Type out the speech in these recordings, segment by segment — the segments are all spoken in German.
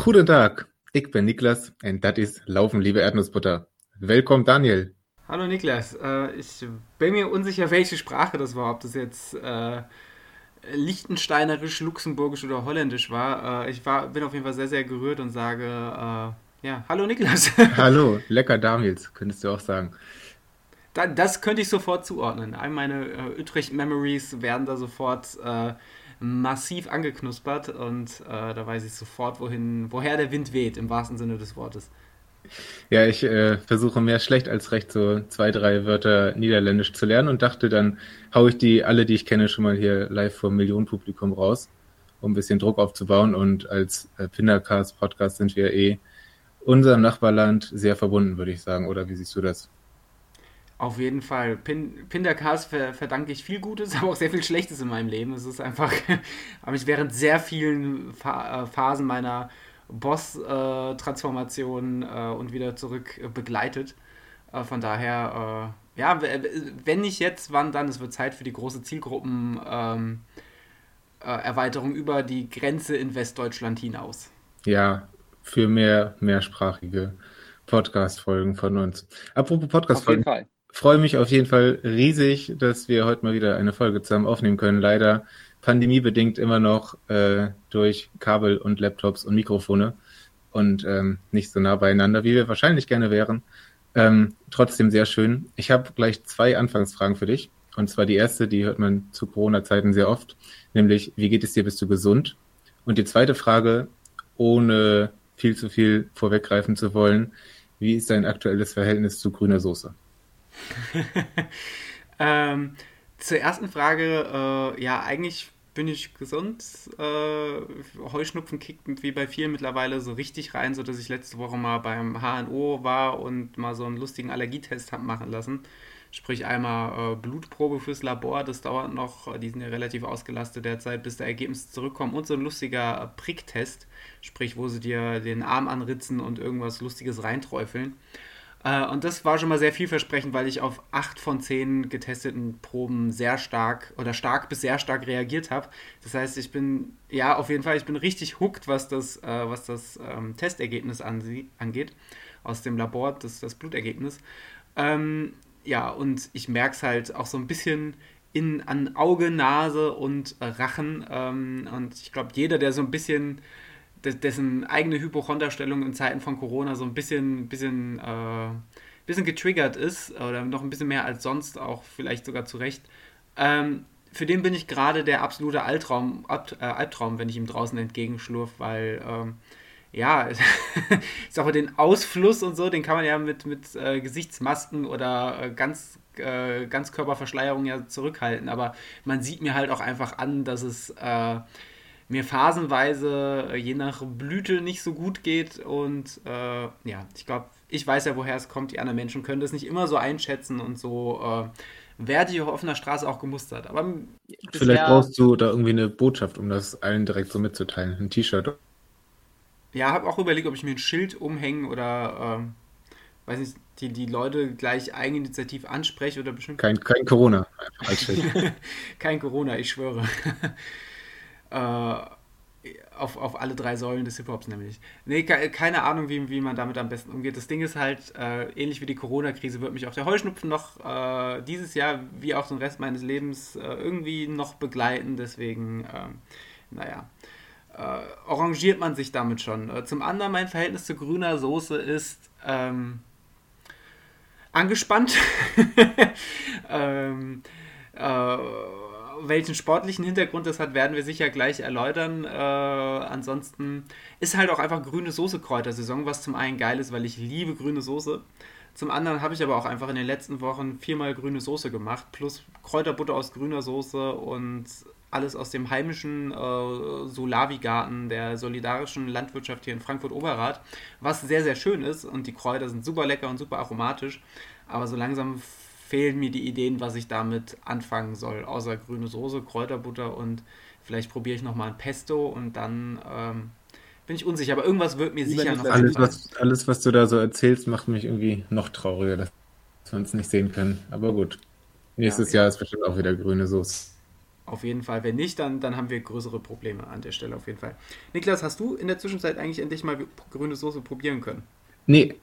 Goedendag, ik ben Niklas en dat is Laufen, liebe Erdnussbutter. Welkom Daniel. Hallo Niklas, äh, ich bin mir unsicher, welche Sprache das war, ob das jetzt äh, Liechtensteinerisch, Luxemburgisch oder Holländisch war. Äh, ich war, bin auf jeden Fall sehr, sehr gerührt und sage, äh, ja, hallo Niklas. Hallo, lecker Daniels, könntest du auch sagen. Da, das könnte ich sofort zuordnen. All meine äh, Utrecht-Memories werden da sofort äh, massiv angeknuspert und äh, da weiß ich sofort, wohin, woher der Wind weht, im wahrsten Sinne des Wortes. Ja, ich äh, versuche mehr schlecht als recht so zwei, drei Wörter Niederländisch zu lernen und dachte, dann haue ich die, alle, die ich kenne, schon mal hier live vor Millionenpublikum raus, um ein bisschen Druck aufzubauen. Und als äh, Pindercast Podcast sind wir eh unserem Nachbarland sehr verbunden, würde ich sagen. Oder wie siehst du das? Auf jeden Fall. Pin, Pindercast ver, verdanke ich viel Gutes, aber auch sehr viel Schlechtes in meinem Leben. Es ist einfach, habe ich während sehr vielen Fa äh, Phasen meiner Boss-Transformation äh, äh, und wieder zurück äh, begleitet. Äh, von daher, äh, ja, wenn nicht jetzt, wann dann? Es wird Zeit für die große Zielgruppenerweiterung ähm, über die Grenze in Westdeutschland hinaus. Ja, für mehr mehrsprachige Podcast-Folgen von uns. Apropos Podcast-Folgen freue mich auf jeden Fall riesig, dass wir heute mal wieder eine Folge zusammen aufnehmen können. Leider pandemiebedingt immer noch äh, durch Kabel und Laptops und Mikrofone und ähm, nicht so nah beieinander, wie wir wahrscheinlich gerne wären. Ähm, trotzdem sehr schön. Ich habe gleich zwei Anfangsfragen für dich. Und zwar die erste, die hört man zu Corona-Zeiten sehr oft, nämlich, wie geht es dir, bist du gesund? Und die zweite Frage, ohne viel zu viel vorweggreifen zu wollen, wie ist dein aktuelles Verhältnis zu grüner Soße? ähm, zur ersten Frage, äh, ja, eigentlich bin ich gesund. Äh, Heuschnupfen kickt wie bei vielen mittlerweile so richtig rein, sodass ich letzte Woche mal beim HNO war und mal so einen lustigen Allergietest habe machen lassen. Sprich einmal äh, Blutprobe fürs Labor, das dauert noch, die sind ja relativ ausgelastet derzeit, bis der Ergebnis zurückkommt und so ein lustiger Pricktest, sprich wo sie dir den Arm anritzen und irgendwas Lustiges reinträufeln. Äh, und das war schon mal sehr vielversprechend, weil ich auf acht von zehn getesteten Proben sehr stark oder stark bis sehr stark reagiert habe. Das heißt, ich bin, ja, auf jeden Fall, ich bin richtig hooked, was das, äh, was das ähm, Testergebnis an, angeht, aus dem Labor, das, das Blutergebnis. Ähm, ja, und ich merke es halt auch so ein bisschen in, an Auge, Nase und äh, Rachen. Ähm, und ich glaube, jeder, der so ein bisschen dessen eigene Hypochonderstellung in Zeiten von Corona so ein bisschen, bisschen, äh, bisschen getriggert ist oder noch ein bisschen mehr als sonst, auch vielleicht sogar zu Recht. Ähm, für den bin ich gerade der absolute Albtraum, Alb, äh, Albtraum, wenn ich ihm draußen entgegenschlurf, weil ähm, ja, ich sag mal, den Ausfluss und so, den kann man ja mit, mit äh, Gesichtsmasken oder äh, ganz, äh, Ganzkörperverschleierung ja zurückhalten, aber man sieht mir halt auch einfach an, dass es äh, mir phasenweise äh, je nach Blüte nicht so gut geht. Und äh, ja, ich glaube, ich weiß ja, woher es kommt. Die anderen Menschen können das nicht immer so einschätzen und so äh, werde ich auf offener Straße auch gemustert. Aber Vielleicht brauchst du da irgendwie eine Botschaft, um das allen direkt so mitzuteilen. Ein T-Shirt. Ja, habe auch überlegt, ob ich mir ein Schild umhängen oder äh, weiß nicht, die, die Leute gleich eigeninitiativ anspreche oder bestimmt. Kein, kein Corona. kein Corona, ich schwöre. Äh, auf, auf alle drei Säulen des Hip-Hops nämlich. Nee, keine Ahnung, wie, wie man damit am besten umgeht. Das Ding ist halt, äh, ähnlich wie die Corona-Krise wird mich auch der Heuschnupfen noch äh, dieses Jahr, wie auch den Rest meines Lebens, äh, irgendwie noch begleiten. Deswegen, ähm, naja, äh, arrangiert man sich damit schon. Äh, zum anderen, mein Verhältnis zu grüner Soße ist ähm, angespannt. ähm, äh, welchen sportlichen Hintergrund das hat, werden wir sicher gleich erläutern. Äh, ansonsten ist halt auch einfach grüne Soße-Kräutersaison, was zum einen geil ist, weil ich liebe grüne Soße. Zum anderen habe ich aber auch einfach in den letzten Wochen viermal grüne Soße gemacht, plus Kräuterbutter aus grüner Soße und alles aus dem heimischen äh, Solavi-Garten der solidarischen Landwirtschaft hier in Frankfurt-Oberrad, was sehr, sehr schön ist und die Kräuter sind super lecker und super aromatisch. Aber so langsam fehlen mir die Ideen, was ich damit anfangen soll, außer grüne Soße, Kräuterbutter und vielleicht probiere ich nochmal ein Pesto und dann ähm, bin ich unsicher. Aber irgendwas wird mir sicher noch alles was, alles, was du da so erzählst, macht mich irgendwie noch trauriger, dass wir uns nicht sehen können. Aber gut. Nächstes ja, okay. Jahr ist bestimmt auch wieder grüne Soße. auf jeden Fall. Wenn nicht, dann, dann haben wir größere Probleme an der Stelle auf jeden Fall. Niklas, hast du in der Zwischenzeit eigentlich endlich mal grüne Soße probieren können? Nee,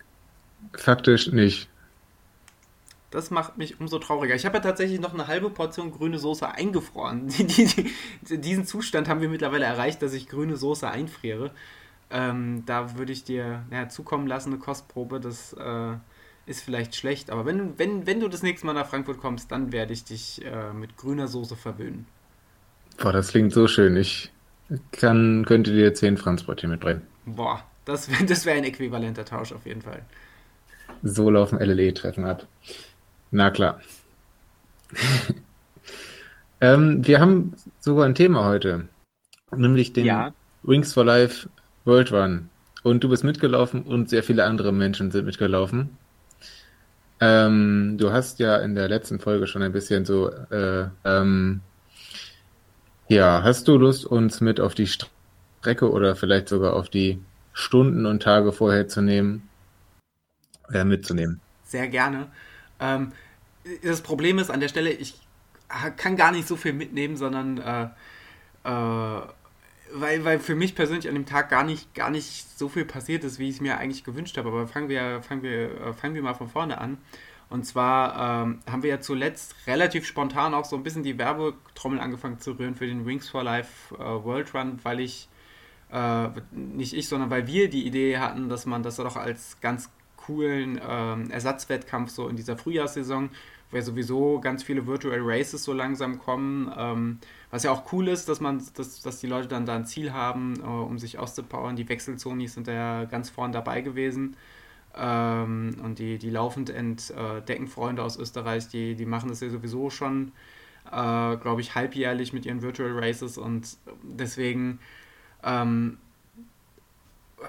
faktisch nicht. Das macht mich umso trauriger. Ich habe ja tatsächlich noch eine halbe Portion grüne Soße eingefroren. Die, die, die, diesen Zustand haben wir mittlerweile erreicht, dass ich grüne Soße einfriere. Ähm, da würde ich dir ja, zukommen lassen, eine Kostprobe. Das äh, ist vielleicht schlecht, aber wenn, wenn, wenn du das nächste Mal nach Frankfurt kommst, dann werde ich dich äh, mit grüner Soße verwöhnen. Boah, das klingt so schön. Ich kann, könnte dir 10 Franzbrötchen mitbringen. Boah, das, das wäre ein äquivalenter Tausch auf jeden Fall. So laufen LLE-Treffen ab. Na klar. ähm, wir haben sogar ein Thema heute, nämlich den ja. Wings for Life World Run. Und du bist mitgelaufen und sehr viele andere Menschen sind mitgelaufen. Ähm, du hast ja in der letzten Folge schon ein bisschen so, äh, ähm, ja, hast du Lust, uns mit auf die Strecke oder vielleicht sogar auf die Stunden und Tage vorher zu nehmen, äh, mitzunehmen? Sehr gerne. Ähm, das Problem ist an der Stelle, ich kann gar nicht so viel mitnehmen, sondern äh, äh, weil, weil für mich persönlich an dem Tag gar nicht, gar nicht so viel passiert ist, wie ich es mir eigentlich gewünscht habe. Aber fangen wir, fangen wir, äh, fangen wir mal von vorne an. Und zwar ähm, haben wir ja zuletzt relativ spontan auch so ein bisschen die Werbetrommel angefangen zu rühren für den Wings for Life äh, World Run, weil ich, äh, nicht ich, sondern weil wir die Idee hatten, dass man das doch als ganz coolen ähm, Ersatzwettkampf so in dieser Frühjahrssaison weil sowieso ganz viele Virtual Races so langsam kommen. Ähm, was ja auch cool ist, dass man, dass, dass die Leute dann da ein Ziel haben, äh, um sich auszupowern. Die Wechselzonis sind da ja ganz vorn dabei gewesen. Ähm, und die, die laufend entdecken Freunde aus Österreich, die, die machen das ja sowieso schon, äh, glaube ich, halbjährlich mit ihren Virtual Races und deswegen ähm,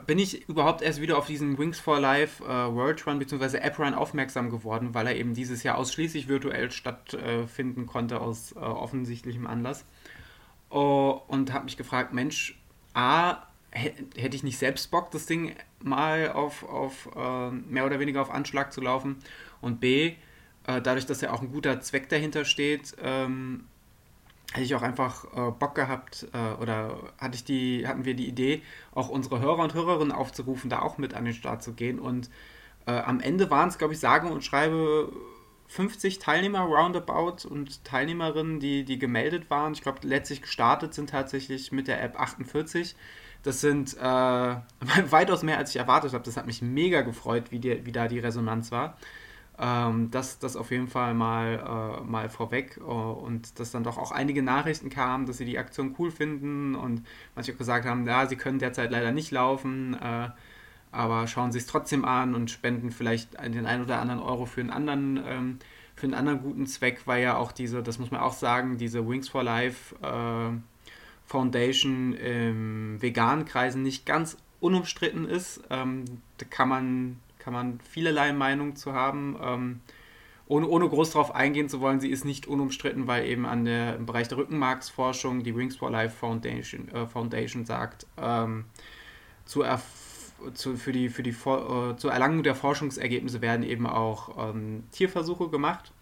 bin ich überhaupt erst wieder auf diesen Wings for Life äh, World Run bzw. App Run aufmerksam geworden, weil er eben dieses Jahr ausschließlich virtuell stattfinden äh, konnte aus äh, offensichtlichem Anlass. Oh, und habe mich gefragt, Mensch, A, hätte ich nicht selbst Bock, das Ding mal auf, auf äh, mehr oder weniger auf Anschlag zu laufen? Und B, äh, dadurch, dass ja auch ein guter Zweck dahinter steht, ähm, hätte ich auch einfach äh, Bock gehabt äh, oder hatte ich die, hatten wir die Idee, auch unsere Hörer und Hörerinnen aufzurufen, da auch mit an den Start zu gehen. Und äh, am Ende waren es, glaube ich, sage und schreibe 50 Teilnehmer roundabout und Teilnehmerinnen, die, die gemeldet waren. Ich glaube, letztlich gestartet sind tatsächlich mit der App 48. Das sind äh, weitaus mehr, als ich erwartet habe. Das hat mich mega gefreut, wie, die, wie da die Resonanz war. Ähm, das, das auf jeden Fall mal, äh, mal vorweg uh, und dass dann doch auch einige Nachrichten kamen, dass sie die Aktion cool finden und manche auch gesagt haben, ja, sie können derzeit leider nicht laufen, äh, aber schauen sie es trotzdem an und spenden vielleicht den einen oder anderen Euro für einen anderen, ähm, für einen anderen guten Zweck, weil ja auch diese, das muss man auch sagen, diese Wings for Life äh, Foundation im veganen Kreisen nicht ganz unumstritten ist. Ähm, da kann man kann man vielerlei Meinung zu haben. Ähm, ohne, ohne groß darauf eingehen zu wollen, sie ist nicht unumstritten, weil eben an der, im Bereich der Rückenmarksforschung die Wings for Life Foundation, äh, Foundation sagt, ähm, zu, zu, für die, für die äh, zur Erlangung der Forschungsergebnisse werden eben auch ähm, Tierversuche gemacht.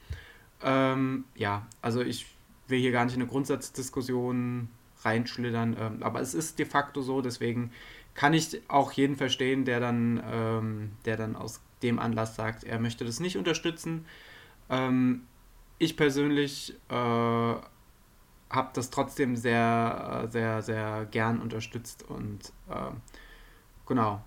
Ähm, ja, also ich will hier gar nicht in eine Grundsatzdiskussion reinschlittern, ähm, aber es ist de facto so, deswegen kann ich auch jeden verstehen, der dann, ähm, der dann aus dem Anlass sagt, er möchte das nicht unterstützen. Ähm, ich persönlich äh, habe das trotzdem sehr, sehr, sehr gern unterstützt und äh, genau,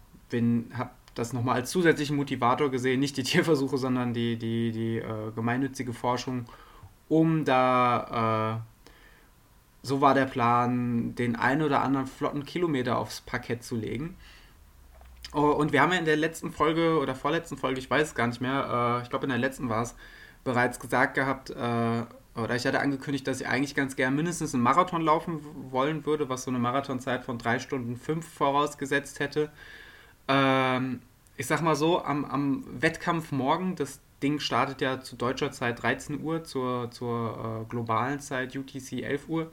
habe das nochmal als zusätzlichen Motivator gesehen, nicht die Tierversuche, sondern die, die, die äh, gemeinnützige Forschung, um da äh, so war der Plan, den einen oder anderen flotten Kilometer aufs Parkett zu legen. Oh, und wir haben ja in der letzten Folge oder vorletzten Folge, ich weiß es gar nicht mehr, äh, ich glaube in der letzten war es, bereits gesagt gehabt, äh, oder ich hatte angekündigt, dass ich eigentlich ganz gern mindestens einen Marathon laufen wollen würde, was so eine Marathonzeit von 3 Stunden 5 vorausgesetzt hätte. Ähm, ich sag mal so, am, am Wettkampf morgen, das Ding startet ja zu deutscher Zeit 13 Uhr, zur, zur äh, globalen Zeit UTC 11 Uhr.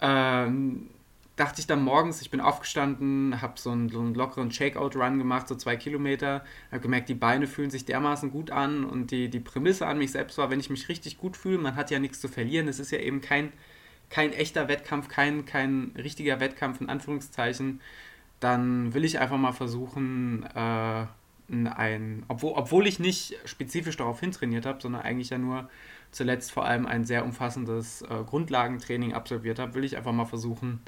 Ähm, dachte ich dann morgens, ich bin aufgestanden, habe so einen, so einen lockeren Shakeout-Run gemacht, so zwei Kilometer, habe gemerkt, die Beine fühlen sich dermaßen gut an und die, die Prämisse an mich selbst war, wenn ich mich richtig gut fühle, man hat ja nichts zu verlieren, es ist ja eben kein, kein echter Wettkampf, kein, kein richtiger Wettkampf in Anführungszeichen, dann will ich einfach mal versuchen, äh, ein, obwohl, obwohl ich nicht spezifisch darauf hintrainiert habe, sondern eigentlich ja nur zuletzt vor allem ein sehr umfassendes äh, Grundlagentraining absolviert habe, will ich einfach mal versuchen,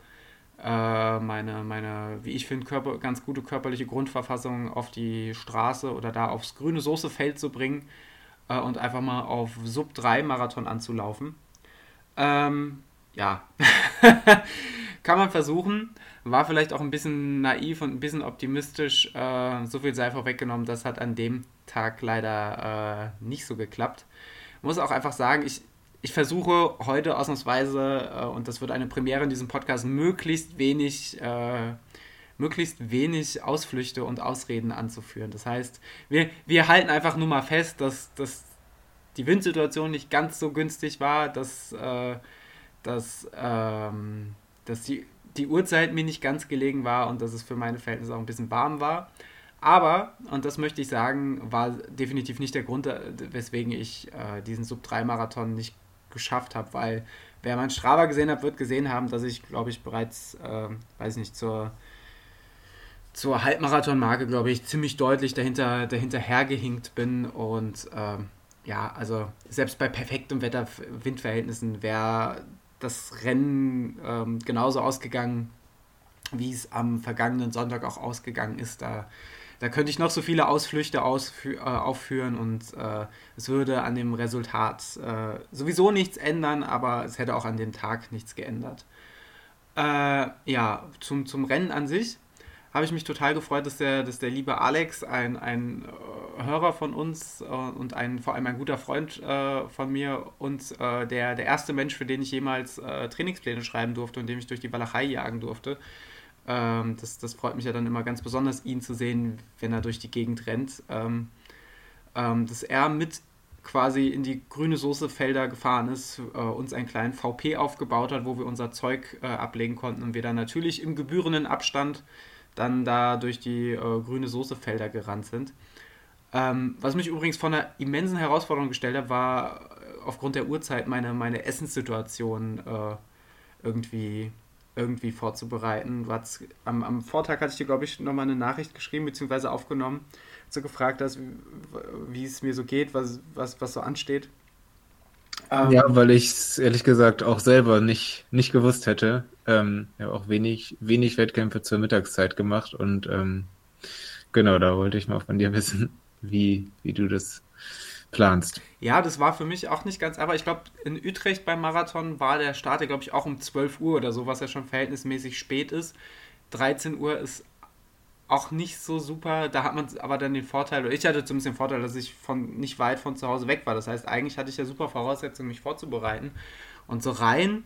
äh, meine, meine, wie ich finde, Körper, ganz gute körperliche Grundverfassung auf die Straße oder da aufs grüne Soßefeld zu bringen äh, und einfach mal auf Sub 3 Marathon anzulaufen. Ähm, ja, kann man versuchen. War vielleicht auch ein bisschen naiv und ein bisschen optimistisch. Äh, so viel sei vorweggenommen, das hat an dem Tag leider äh, nicht so geklappt. Muss auch einfach sagen, ich, ich versuche heute ausnahmsweise, äh, und das wird eine Premiere in diesem Podcast, möglichst wenig, äh, möglichst wenig Ausflüchte und Ausreden anzuführen. Das heißt, wir, wir halten einfach nur mal fest, dass, dass die Windsituation nicht ganz so günstig war, dass, äh, dass, ähm, dass die, die Uhrzeit mir nicht ganz gelegen war und dass es für meine Verhältnisse auch ein bisschen warm war. Aber, und das möchte ich sagen, war definitiv nicht der Grund, äh, weswegen ich äh, diesen Sub-3-Marathon nicht geschafft habe, weil wer mein Strava gesehen hat, wird gesehen haben, dass ich, glaube ich, bereits, äh, weiß nicht, zur, zur Halbmarathon-Marke, glaube ich, ziemlich deutlich dahinter, dahinter hergehinkt bin und äh, ja, also selbst bei perfektem Wetter, Windverhältnissen wäre das Rennen ähm, genauso ausgegangen, wie es am vergangenen Sonntag auch ausgegangen ist. Da da könnte ich noch so viele Ausflüchte ausfü- äh, aufführen und äh, es würde an dem Resultat äh, sowieso nichts ändern, aber es hätte auch an dem Tag nichts geändert. Äh, ja, zum, zum Rennen an sich habe ich mich total gefreut, dass der, dass der liebe Alex, ein, ein äh, Hörer von uns äh, und ein, vor allem ein guter Freund von mir und der, der erste Mensch, für den ich jemals Trainingspläne schreiben durfte und dem ich durch die Walachei jagen durfte, ähm, das, das freut mich ja dann immer ganz besonders, ihn zu sehen, wenn er durch die Gegend rennt. Ähm, ähm, dass er mit quasi in die grüne Soßefelder gefahren ist, äh, uns einen kleinen VP aufgebaut hat, wo wir unser Zeug äh, ablegen konnten und wir dann natürlich im gebührenden Abstand dann da durch die äh, grüne Soßefelder gerannt sind. Ähm, was mich übrigens von einer immensen Herausforderung gestellt hat, war äh, aufgrund der Uhrzeit meine, meine Essenssituation äh, irgendwie irgendwie vorzubereiten. Am, am Vortag hatte ich dir, glaube ich, nochmal eine Nachricht geschrieben bzw. aufgenommen, so gefragt hast, wie, wie es mir so geht, was, was, was so ansteht. Ähm, ja, weil ich es ehrlich gesagt auch selber nicht, nicht gewusst hätte. Ähm, ja, auch wenig, wenig Wettkämpfe zur Mittagszeit gemacht und ähm, genau, da wollte ich mal von dir wissen, wie, wie du das planst. Ja, das war für mich auch nicht ganz, aber ich glaube, in Utrecht beim Marathon war der Start, glaube ich, auch um 12 Uhr oder so, was ja schon verhältnismäßig spät ist. 13 Uhr ist auch nicht so super. Da hat man aber dann den Vorteil, oder ich hatte zumindest den Vorteil, dass ich von nicht weit von zu Hause weg war. Das heißt, eigentlich hatte ich ja super Voraussetzungen, mich vorzubereiten. Und so rein,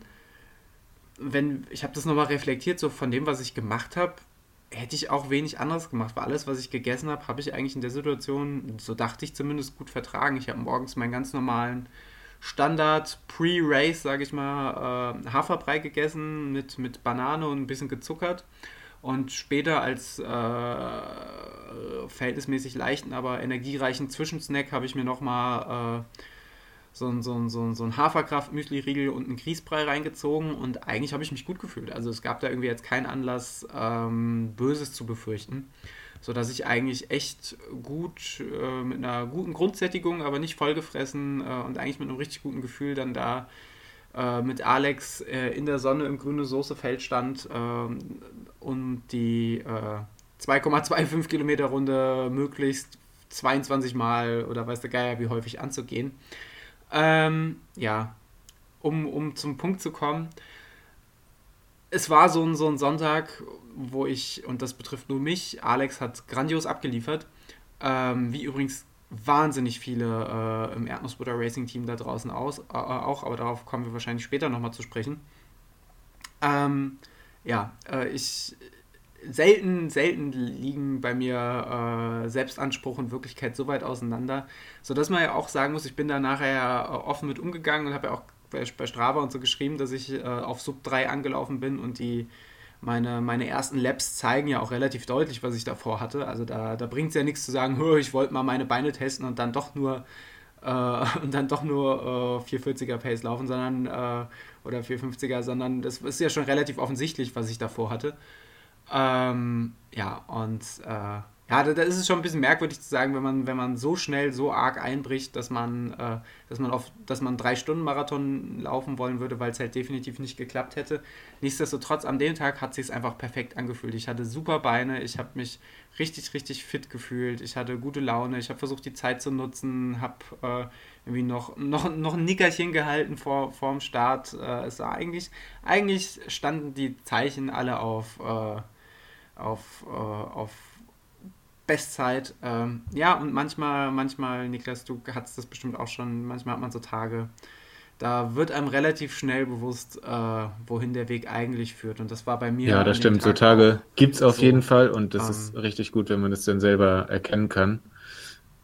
wenn, ich habe das nochmal reflektiert, so von dem, was ich gemacht habe, hätte ich auch wenig anderes gemacht, weil alles, was ich gegessen habe, habe ich eigentlich in der Situation, so dachte ich zumindest, gut vertragen. Ich habe morgens meinen ganz normalen Standard Pre-Race, sage ich mal, äh, Haferbrei gegessen mit, mit Banane und ein bisschen gezuckert. Und später als äh, verhältnismäßig leichten, aber energiereichen Zwischensnack habe ich mir nochmal äh, so ein, so so so ein Haferkraft-Müsli-Riegel und einen Grießbrei reingezogen und eigentlich habe ich mich gut gefühlt. Also es gab da irgendwie jetzt keinen Anlass, ähm, Böses zu befürchten, sodass ich eigentlich echt gut, äh, mit einer guten Grundsättigung, aber nicht vollgefressen äh, und eigentlich mit einem richtig guten Gefühl dann da äh, mit Alex äh, in der Sonne im grüne Soßefeld stand ähm, und die 2,25 äh, Kilometer Runde möglichst 22 Mal oder weiß der Geier wie häufig anzugehen. Ähm, ja, um, um zum Punkt zu kommen. Es war so ein, so ein Sonntag, wo ich, und das betrifft nur mich, Alex hat grandios abgeliefert. Ähm, wie übrigens wahnsinnig viele äh, im Erdnussbutter Racing Team da draußen aus, äh, auch, aber darauf kommen wir wahrscheinlich später nochmal zu sprechen. Ähm, ja, äh, ich, selten, selten liegen bei mir äh, Selbstanspruch und Wirklichkeit so weit auseinander, sodass man ja auch sagen muss, ich bin da nachher äh, offen mit umgegangen und habe ja auch bei, bei Strava und so geschrieben, dass ich äh, auf Sub 3 angelaufen bin und die meine, meine ersten Labs zeigen ja auch relativ deutlich, was ich davor hatte. Also da, da bringt es ja nichts zu sagen, ich wollte mal meine Beine testen und dann doch nur äh, und dann doch nur äh, 440er Pace laufen, sondern äh, oder 450er, sondern das ist ja schon relativ offensichtlich, was ich davor hatte. Ähm, ja, und äh, ja, da, da, ist es schon ein bisschen merkwürdig zu sagen, wenn man, wenn man so schnell, so arg einbricht, dass man, äh, dass man auf, dass man drei Stunden Marathon laufen wollen würde, weil es halt definitiv nicht geklappt hätte. Nichtsdestotrotz, an dem Tag hat es sich einfach perfekt angefühlt. Ich hatte super Beine, ich habe mich richtig, richtig fit gefühlt, ich hatte gute Laune, ich habe versucht, die Zeit zu nutzen, habe äh, irgendwie noch, noch, noch ein Nickerchen gehalten vor, vor dem Start. Äh, es war eigentlich, eigentlich standen die Zeichen alle auf, äh, auf, äh, auf Bestzeit. Ähm, ja, und manchmal, manchmal, Niklas, du hast das bestimmt auch schon, manchmal hat man so Tage, da wird einem relativ schnell bewusst, äh, wohin der Weg eigentlich führt. Und das war bei mir. Ja, das stimmt. so Tage gibt es auf so, jeden Fall und das ähm, ist richtig gut, wenn man das dann selber erkennen kann.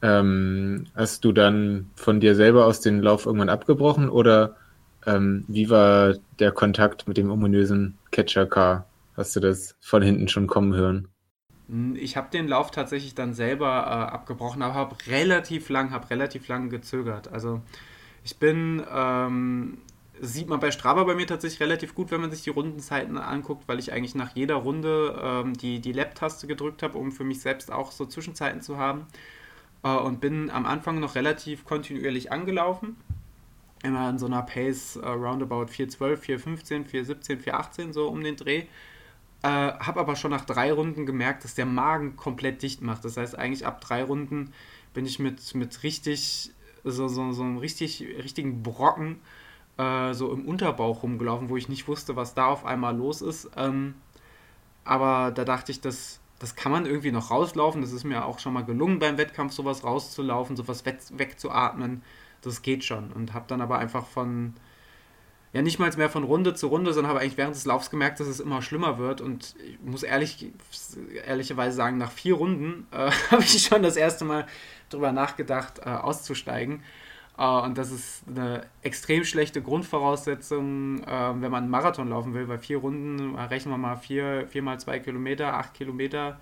Ähm, hast du dann von dir selber aus den Lauf irgendwann abgebrochen oder ähm, wie war der Kontakt mit dem ominösen Catcher-Car? Hast du das von hinten schon kommen hören? Ich habe den Lauf tatsächlich dann selber äh, abgebrochen, aber habe relativ lang, habe relativ lang gezögert. Also ich bin, ähm, sieht man bei Strava bei mir tatsächlich relativ gut, wenn man sich die Rundenzeiten anguckt, weil ich eigentlich nach jeder Runde ähm, die, die Lab-Taste gedrückt habe, um für mich selbst auch so Zwischenzeiten zu haben. Äh, und bin am Anfang noch relativ kontinuierlich angelaufen. Immer in so einer Pace äh, roundabout 412, 415, 417, 418, so um den Dreh. Äh, habe aber schon nach drei Runden gemerkt, dass der Magen komplett dicht macht. Das heißt, eigentlich ab drei Runden bin ich mit, mit richtig, so, so, so einem richtig, richtigen Brocken äh, so im Unterbauch rumgelaufen, wo ich nicht wusste, was da auf einmal los ist. Ähm, aber da dachte ich, das, das kann man irgendwie noch rauslaufen. Das ist mir auch schon mal gelungen beim Wettkampf, sowas rauszulaufen, sowas weg, wegzuatmen. Das geht schon. Und habe dann aber einfach von, ja nicht mal mehr von Runde zu Runde, sondern habe eigentlich während des Laufs gemerkt, dass es immer schlimmer wird. Und ich muss ehrlich, ehrlicherweise sagen, nach vier Runden äh, habe ich schon das erste Mal darüber nachgedacht, äh, auszusteigen. Äh, und das ist eine extrem schlechte Grundvoraussetzung, äh, wenn man einen Marathon laufen will. Bei vier Runden äh, rechnen wir mal vier, vier mal zwei Kilometer, acht Kilometer.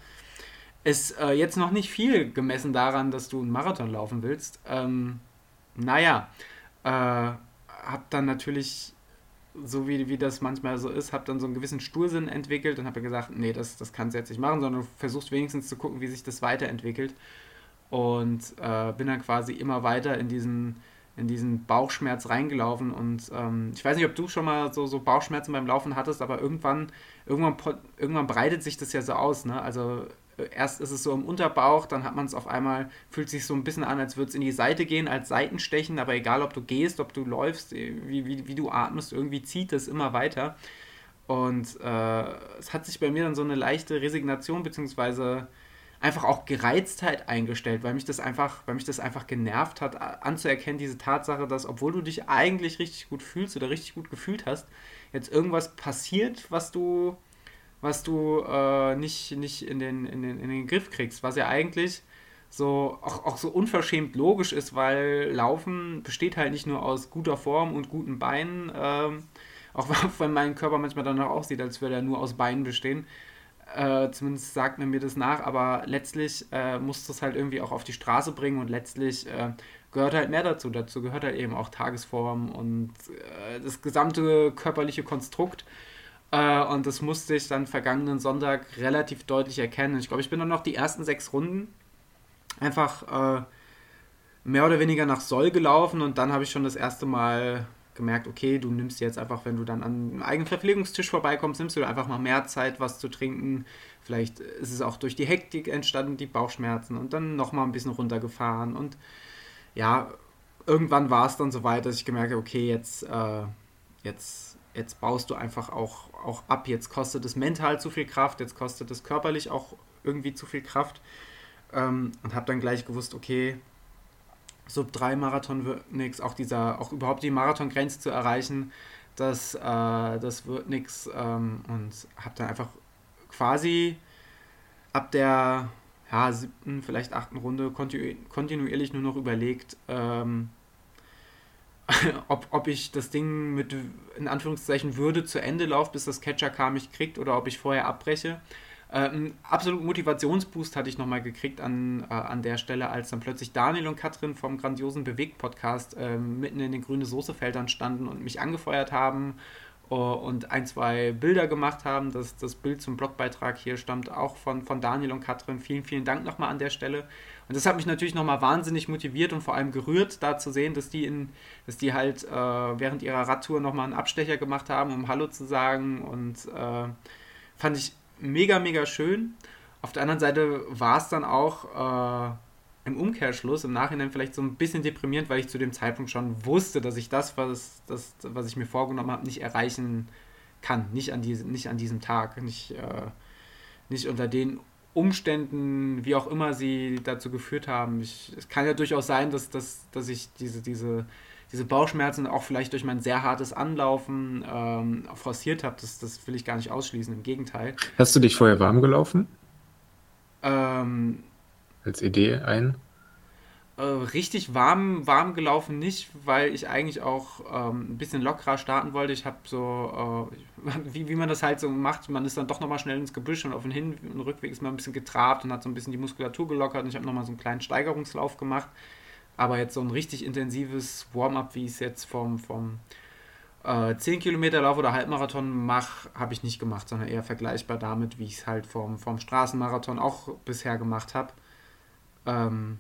Ist äh, jetzt noch nicht viel gemessen daran, dass du einen Marathon laufen willst. Ähm, naja, äh, habe dann natürlich so wie, wie das manchmal so ist, habe dann so einen gewissen Stursinn entwickelt und habe gesagt, nee, das, das kannst du jetzt nicht machen, sondern du versuchst wenigstens zu gucken, wie sich das weiterentwickelt. Und äh, bin dann quasi immer weiter in diesen, in diesen Bauchschmerz reingelaufen. Und ähm, ich weiß nicht, ob du schon mal so, so Bauchschmerzen beim Laufen hattest, aber irgendwann, irgendwann, irgendwann breitet sich das ja so aus. Ne? Also erst ist es so im Unterbauch, dann hat man es auf einmal, fühlt sich so ein bisschen an, als würde es in die Seite gehen, als Seitenstechen, aber egal ob du gehst, ob du läufst, äh, wie, wie, wie du atmest, irgendwie zieht es immer weiter. Und äh, es hat sich bei mir dann so eine leichte Resignation beziehungsweise einfach auch Gereiztheit eingestellt, weil mich das einfach, weil mich das einfach genervt hat, anzuerkennen, diese Tatsache, dass obwohl du dich eigentlich richtig gut fühlst oder richtig gut gefühlt hast, jetzt irgendwas passiert, was du was du äh, nicht, nicht in, den, in, den, in den Griff kriegst, was ja eigentlich so auch, auch so unverschämt logisch ist, weil Laufen besteht halt nicht nur aus guter Form und guten Beinen, ähm, auch wenn mein Körper manchmal danach aussieht, als würde er nur aus Beinen bestehen. Äh, zumindest sagt man mir das nach, aber letztlich äh, musst du es halt irgendwie auch auf die Straße bringen und letztlich äh, gehört halt mehr dazu. Dazu gehört halt eben auch Tagesform und äh, das gesamte körperliche Konstrukt. Äh, und das musste ich dann vergangenen Sonntag relativ deutlich erkennen. Ich glaube, ich bin dann noch die ersten sechs Runden einfach äh, mehr oder weniger nach Soll gelaufen und dann habe ich schon das erste Mal gemerkt, okay, du nimmst jetzt einfach, wenn du dann an einem eigenen Verpflegungstisch vorbeikommst, nimmst du einfach mal mehr Zeit, was zu trinken. Vielleicht ist es auch durch die Hektik entstanden, die Bauchschmerzen und dann nochmal ein bisschen runtergefahren und ja, irgendwann war es dann so weit, dass ich gemerkt habe, okay, jetzt, äh, jetzt jetzt baust du einfach auch, auch ab. Jetzt kostet es mental zu viel Kraft, jetzt kostet es körperlich auch irgendwie zu viel Kraft. Ähm, und habe dann gleich gewusst, okay, Sub 3 Marathon wird nichts, auch dieser, auch überhaupt die Marathongrenze zu erreichen, das, äh, das wird nichts. Ähm, und habe dann einfach quasi ab der ja, siebten, vielleicht achten Runde kontinuierlich nur noch überlegt, ähm, ob, ob ich das Ding mit, in Anführungszeichen, Würde zu Ende laufe, bis das Catcher-Car mich kriegt oder ob ich vorher abbreche. Äh, Äh, einen absoluten Motivationsboost hatte ich nochmal gekriegt an, äh, an der Stelle, als dann plötzlich Daniel und Katrin vom grandiosen Bewegt-Podcast äh, mitten in den grüne Soßefeldern standen und mich angefeuert haben und ein, zwei Bilder gemacht haben. Das, das Bild zum Blogbeitrag hier stammt auch von, von Daniel und Katrin. Vielen, vielen Dank nochmal an der Stelle. Und das hat mich natürlich nochmal wahnsinnig motiviert und vor allem gerührt, da zu sehen, dass die, in, dass die halt äh, während ihrer Radtour nochmal einen Abstecher gemacht haben, um Hallo zu sagen. Und äh, fand ich mega, mega schön. Auf der anderen Seite war es dann auch äh, im Umkehrschluss, im Nachhinein vielleicht so ein bisschen deprimierend, weil ich zu dem Zeitpunkt schon wusste, dass ich das, was, das, was ich mir vorgenommen habe, nicht erreichen kann. Nicht an, diese, nicht an diesem Tag. Nicht, äh, nicht unter den Umständen, wie auch immer sie dazu geführt haben. Ich, es kann ja durchaus sein, dass, dass, dass ich diese, diese diese Bauchschmerzen auch vielleicht durch mein sehr hartes Anlaufen ähm, forciert habe. Das, das will ich gar nicht ausschließen, im Gegenteil. Hast du dich vorher warm gelaufen? Ähm, Als Idee ein? Äh, richtig warm, warm gelaufen nicht, weil ich eigentlich auch ähm, ein bisschen lockerer starten wollte. Ich habe so, äh, wie, wie man das halt so macht, man ist dann doch nochmal schnell ins Gebüsch und auf den Hin- und Rückweg ist man ein bisschen getrabt und hat so ein bisschen die Muskulatur gelockert und ich habe nochmal so einen kleinen Steigerungslauf gemacht. Aber jetzt so ein richtig intensives Warm-up, wie ich es jetzt vom, vom äh, 10 Kilometer Lauf oder Halbmarathon mache, habe ich nicht gemacht, sondern eher vergleichbar damit, wie ich es halt vom, vom Straßenmarathon auch bisher gemacht habe. Ähm,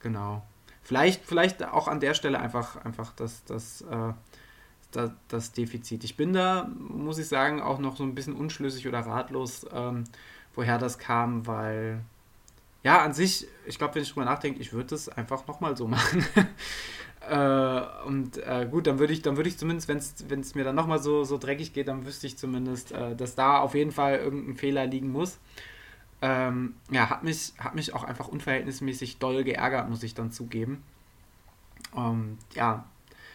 genau. Vielleicht, vielleicht auch an der Stelle einfach, einfach das, das, äh, das, das Defizit. Ich bin da, muss ich sagen, auch noch so ein bisschen unschlüssig oder ratlos, ähm, woher das kam, weil ja, an sich, ich glaube, wenn ich drüber nachdenke, ich würde es einfach nochmal so machen. äh, und äh, gut, dann würde ich, dann würde ich zumindest, wenn es mir dann nochmal so, so dreckig geht, dann wüsste ich zumindest, äh, dass da auf jeden Fall irgendein Fehler liegen muss. Ähm, ja, hat mich, hat mich auch einfach unverhältnismäßig doll geärgert, muss ich dann zugeben. Ähm, ja,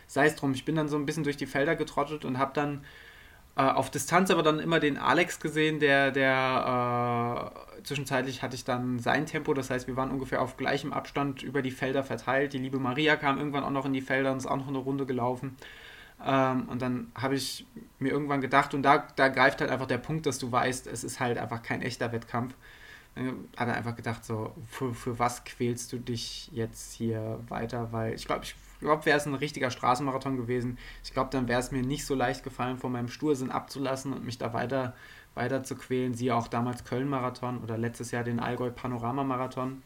sei es drum, ich bin dann so ein bisschen durch die Felder getrottet und habe dann äh, auf Distanz aber dann immer den Alex gesehen, der, der äh, zwischenzeitlich hatte ich dann sein Tempo, das heißt, wir waren ungefähr auf gleichem Abstand über die Felder verteilt. Die liebe Maria kam irgendwann auch noch in die Felder und ist auch noch eine Runde gelaufen. Ähm, und dann habe ich mir irgendwann gedacht, und da, da greift halt einfach der Punkt, dass du weißt, es ist halt einfach kein echter Wettkampf. Dann hat er einfach gedacht, so, für, für was quälst du dich jetzt hier weiter? Weil ich glaube, ich glaube, wäre es ein richtiger Straßenmarathon gewesen. Ich glaube, dann wäre es mir nicht so leicht gefallen, von meinem Stursinn abzulassen und mich da weiter, weiter zu quälen. Siehe auch damals Köln-Marathon oder letztes Jahr den Allgäu-Panorama-Marathon.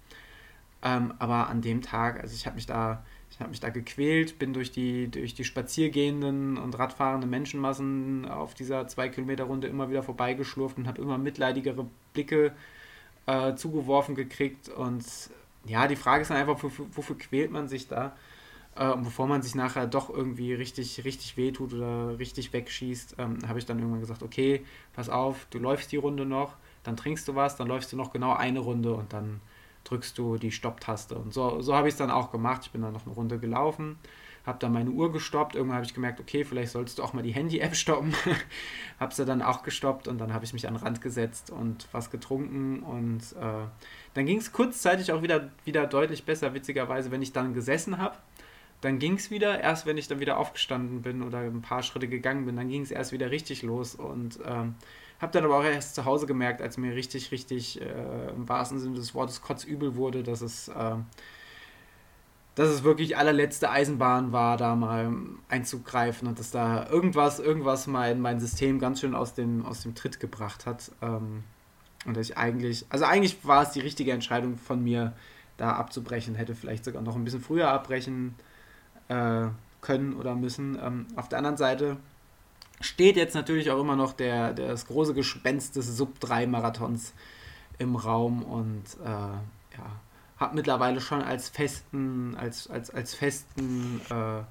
Ähm, aber an dem Tag, also ich habe mich da, ich habe mich da gequält, bin durch die, durch die spaziergehenden und radfahrenden Menschenmassen auf dieser 2-Kilometer-Runde immer wieder vorbeigeschlurft und habe immer mitleidigere Blicke äh, zugeworfen gekriegt. Und ja, die Frage ist dann einfach, wofür, wofür quält man sich da? äh, bevor man sich nachher doch irgendwie richtig, richtig wehtut oder richtig wegschießt, ähm, habe ich dann irgendwann gesagt, okay, pass auf, du läufst die Runde noch, dann trinkst du was, dann läufst du noch genau eine Runde und dann drückst du die Stopptaste. Und so, so habe ich es dann auch gemacht. Ich bin dann noch eine Runde gelaufen, habe dann meine Uhr gestoppt. Irgendwann habe ich gemerkt, okay, vielleicht solltest du auch mal die Handy-App stoppen. habe sie dann auch gestoppt und dann habe ich mich an den Rand gesetzt und was getrunken. Und äh, dann ging es kurzzeitig auch wieder, wieder deutlich besser, witzigerweise, wenn ich dann gesessen habe dann ging es wieder. Erst wenn ich dann wieder aufgestanden bin oder ein paar Schritte gegangen bin, dann ging es erst wieder richtig los. Und ähm, habe dann aber auch erst zu Hause gemerkt, als mir richtig, richtig äh, im wahrsten Sinne des Wortes kotzübel wurde, dass es, äh, dass es wirklich allerletzte Eisenbahn war, da mal einzugreifen und dass da irgendwas, irgendwas mein, mein System ganz schön aus dem, aus dem Tritt gebracht hat. Ähm, und dass ich eigentlich, also eigentlich war es die richtige Entscheidung von mir, da abzubrechen, hätte vielleicht sogar noch ein bisschen früher abbrechen äh, können oder müssen. Ähm, auf der anderen Seite steht jetzt natürlich auch immer noch der, der das große Gespenst des Sub-3-Marathons im Raum und äh, ja, habe mittlerweile schon als festen, als, als, als festen, äh,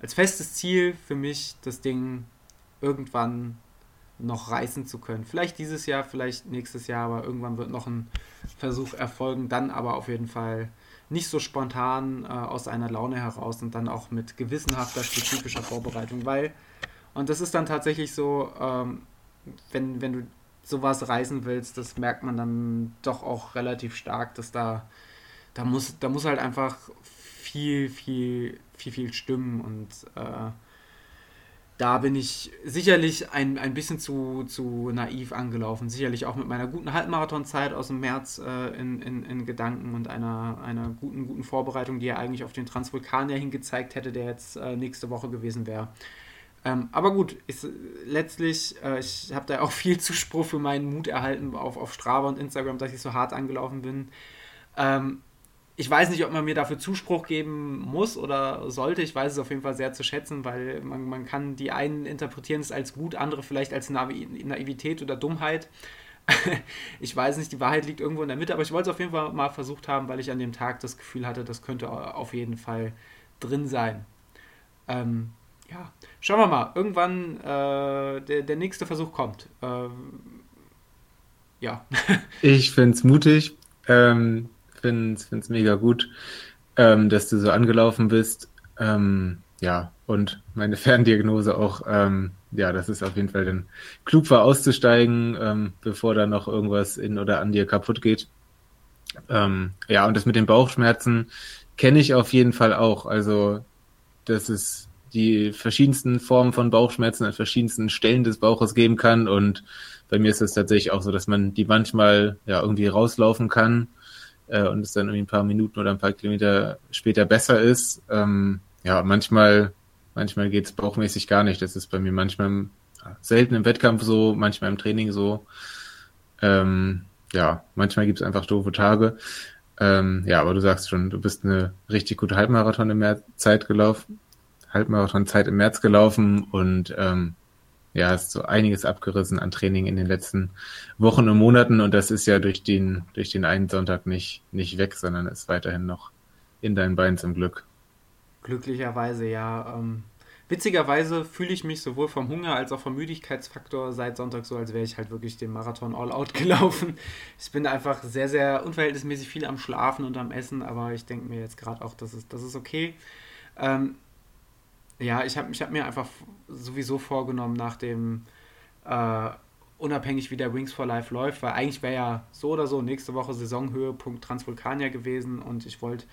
als festes Ziel für mich, das Ding irgendwann noch reißen zu können. Vielleicht dieses Jahr, vielleicht nächstes Jahr, aber irgendwann wird noch ein Versuch erfolgen. Dann aber auf jeden Fall nicht so spontan äh, aus einer Laune heraus und dann auch mit gewissenhafter, spezifischer Vorbereitung, weil, und das ist dann tatsächlich so, ähm, wenn, wenn du sowas reisen willst, das merkt man dann doch auch relativ stark, dass da, da muss, da muss halt einfach viel, viel, viel, viel stimmen und äh, da bin ich sicherlich ein, ein bisschen zu, zu naiv angelaufen. Sicherlich auch mit meiner guten Halbmarathonzeit aus dem März äh, in, in, in, Gedanken und einer, einer guten, guten Vorbereitung, die ja eigentlich auf den Transvulkanier hingezeigt hätte, der jetzt äh, nächste Woche gewesen wäre. Ähm, aber gut, ist, letztlich, äh, ich habe da auch viel Zuspruch für meinen Mut erhalten auf, auf Strava und Instagram, dass ich so hart angelaufen bin. Ähm, ich weiß nicht, ob man mir dafür Zuspruch geben muss oder sollte. Ich weiß es auf jeden Fall sehr zu schätzen, weil man, man kann die einen interpretieren es als gut, andere vielleicht als Naiv Naivität oder Dummheit. ich weiß nicht, die Wahrheit liegt irgendwo in der Mitte, aber ich wollte es auf jeden Fall mal versucht haben, weil ich an dem Tag das Gefühl hatte, das könnte auf jeden Fall drin sein. Ähm, ja, schauen wir mal. Irgendwann äh, der, der nächste Versuch kommt. Äh, ja. ich finde es mutig. Ähm, finde es mega gut, ähm, dass du so angelaufen bist. Ähm, ja, und meine Ferndiagnose auch, ähm, ja, das ist auf jeden Fall dann klug war auszusteigen, ähm, bevor da noch irgendwas in oder an dir kaputt geht. Ähm, ja, und das mit den Bauchschmerzen kenne ich auf jeden Fall auch. Also, das ist die verschiedensten Formen von Bauchschmerzen an verschiedensten Stellen des Bauches geben kann. Und bei mir ist es tatsächlich auch so, dass man die manchmal ja irgendwie rauslaufen kann äh, und es dann irgendwie ein paar Minuten oder ein paar Kilometer später besser ist. Ähm, ja, manchmal, manchmal geht es bauchmäßig gar nicht. Das ist bei mir manchmal selten im Wettkampf so, manchmal im Training so. Ähm, ja, manchmal gibt es einfach doofe Tage. Ähm, ja, aber du sagst schon, du bist eine richtig gute Halbmarathon im März Zeit gelaufen. Halbmarathon-Zeit im März gelaufen und ähm, ja, hast so einiges abgerissen an Training in den letzten Wochen und Monaten und das ist ja durch den, durch den einen Sonntag nicht, nicht weg, sondern ist weiterhin noch in deinen Beinen zum Glück. Glücklicherweise, ja. Ähm, witzigerweise fühle ich mich sowohl vom Hunger als auch vom Müdigkeitsfaktor seit Sonntag so, als wäre ich halt wirklich den Marathon all out gelaufen. Ich bin einfach sehr, sehr unverhältnismäßig viel am Schlafen und am Essen, aber ich denke mir jetzt gerade auch, das ist, das ist okay. Ähm, ja, ich habe ich hab mir einfach sowieso vorgenommen, nach dem, äh, unabhängig wie der Wings for Life läuft, weil eigentlich wäre ja so oder so nächste Woche Saisonhöhepunkt Transvulkania gewesen und ich wollte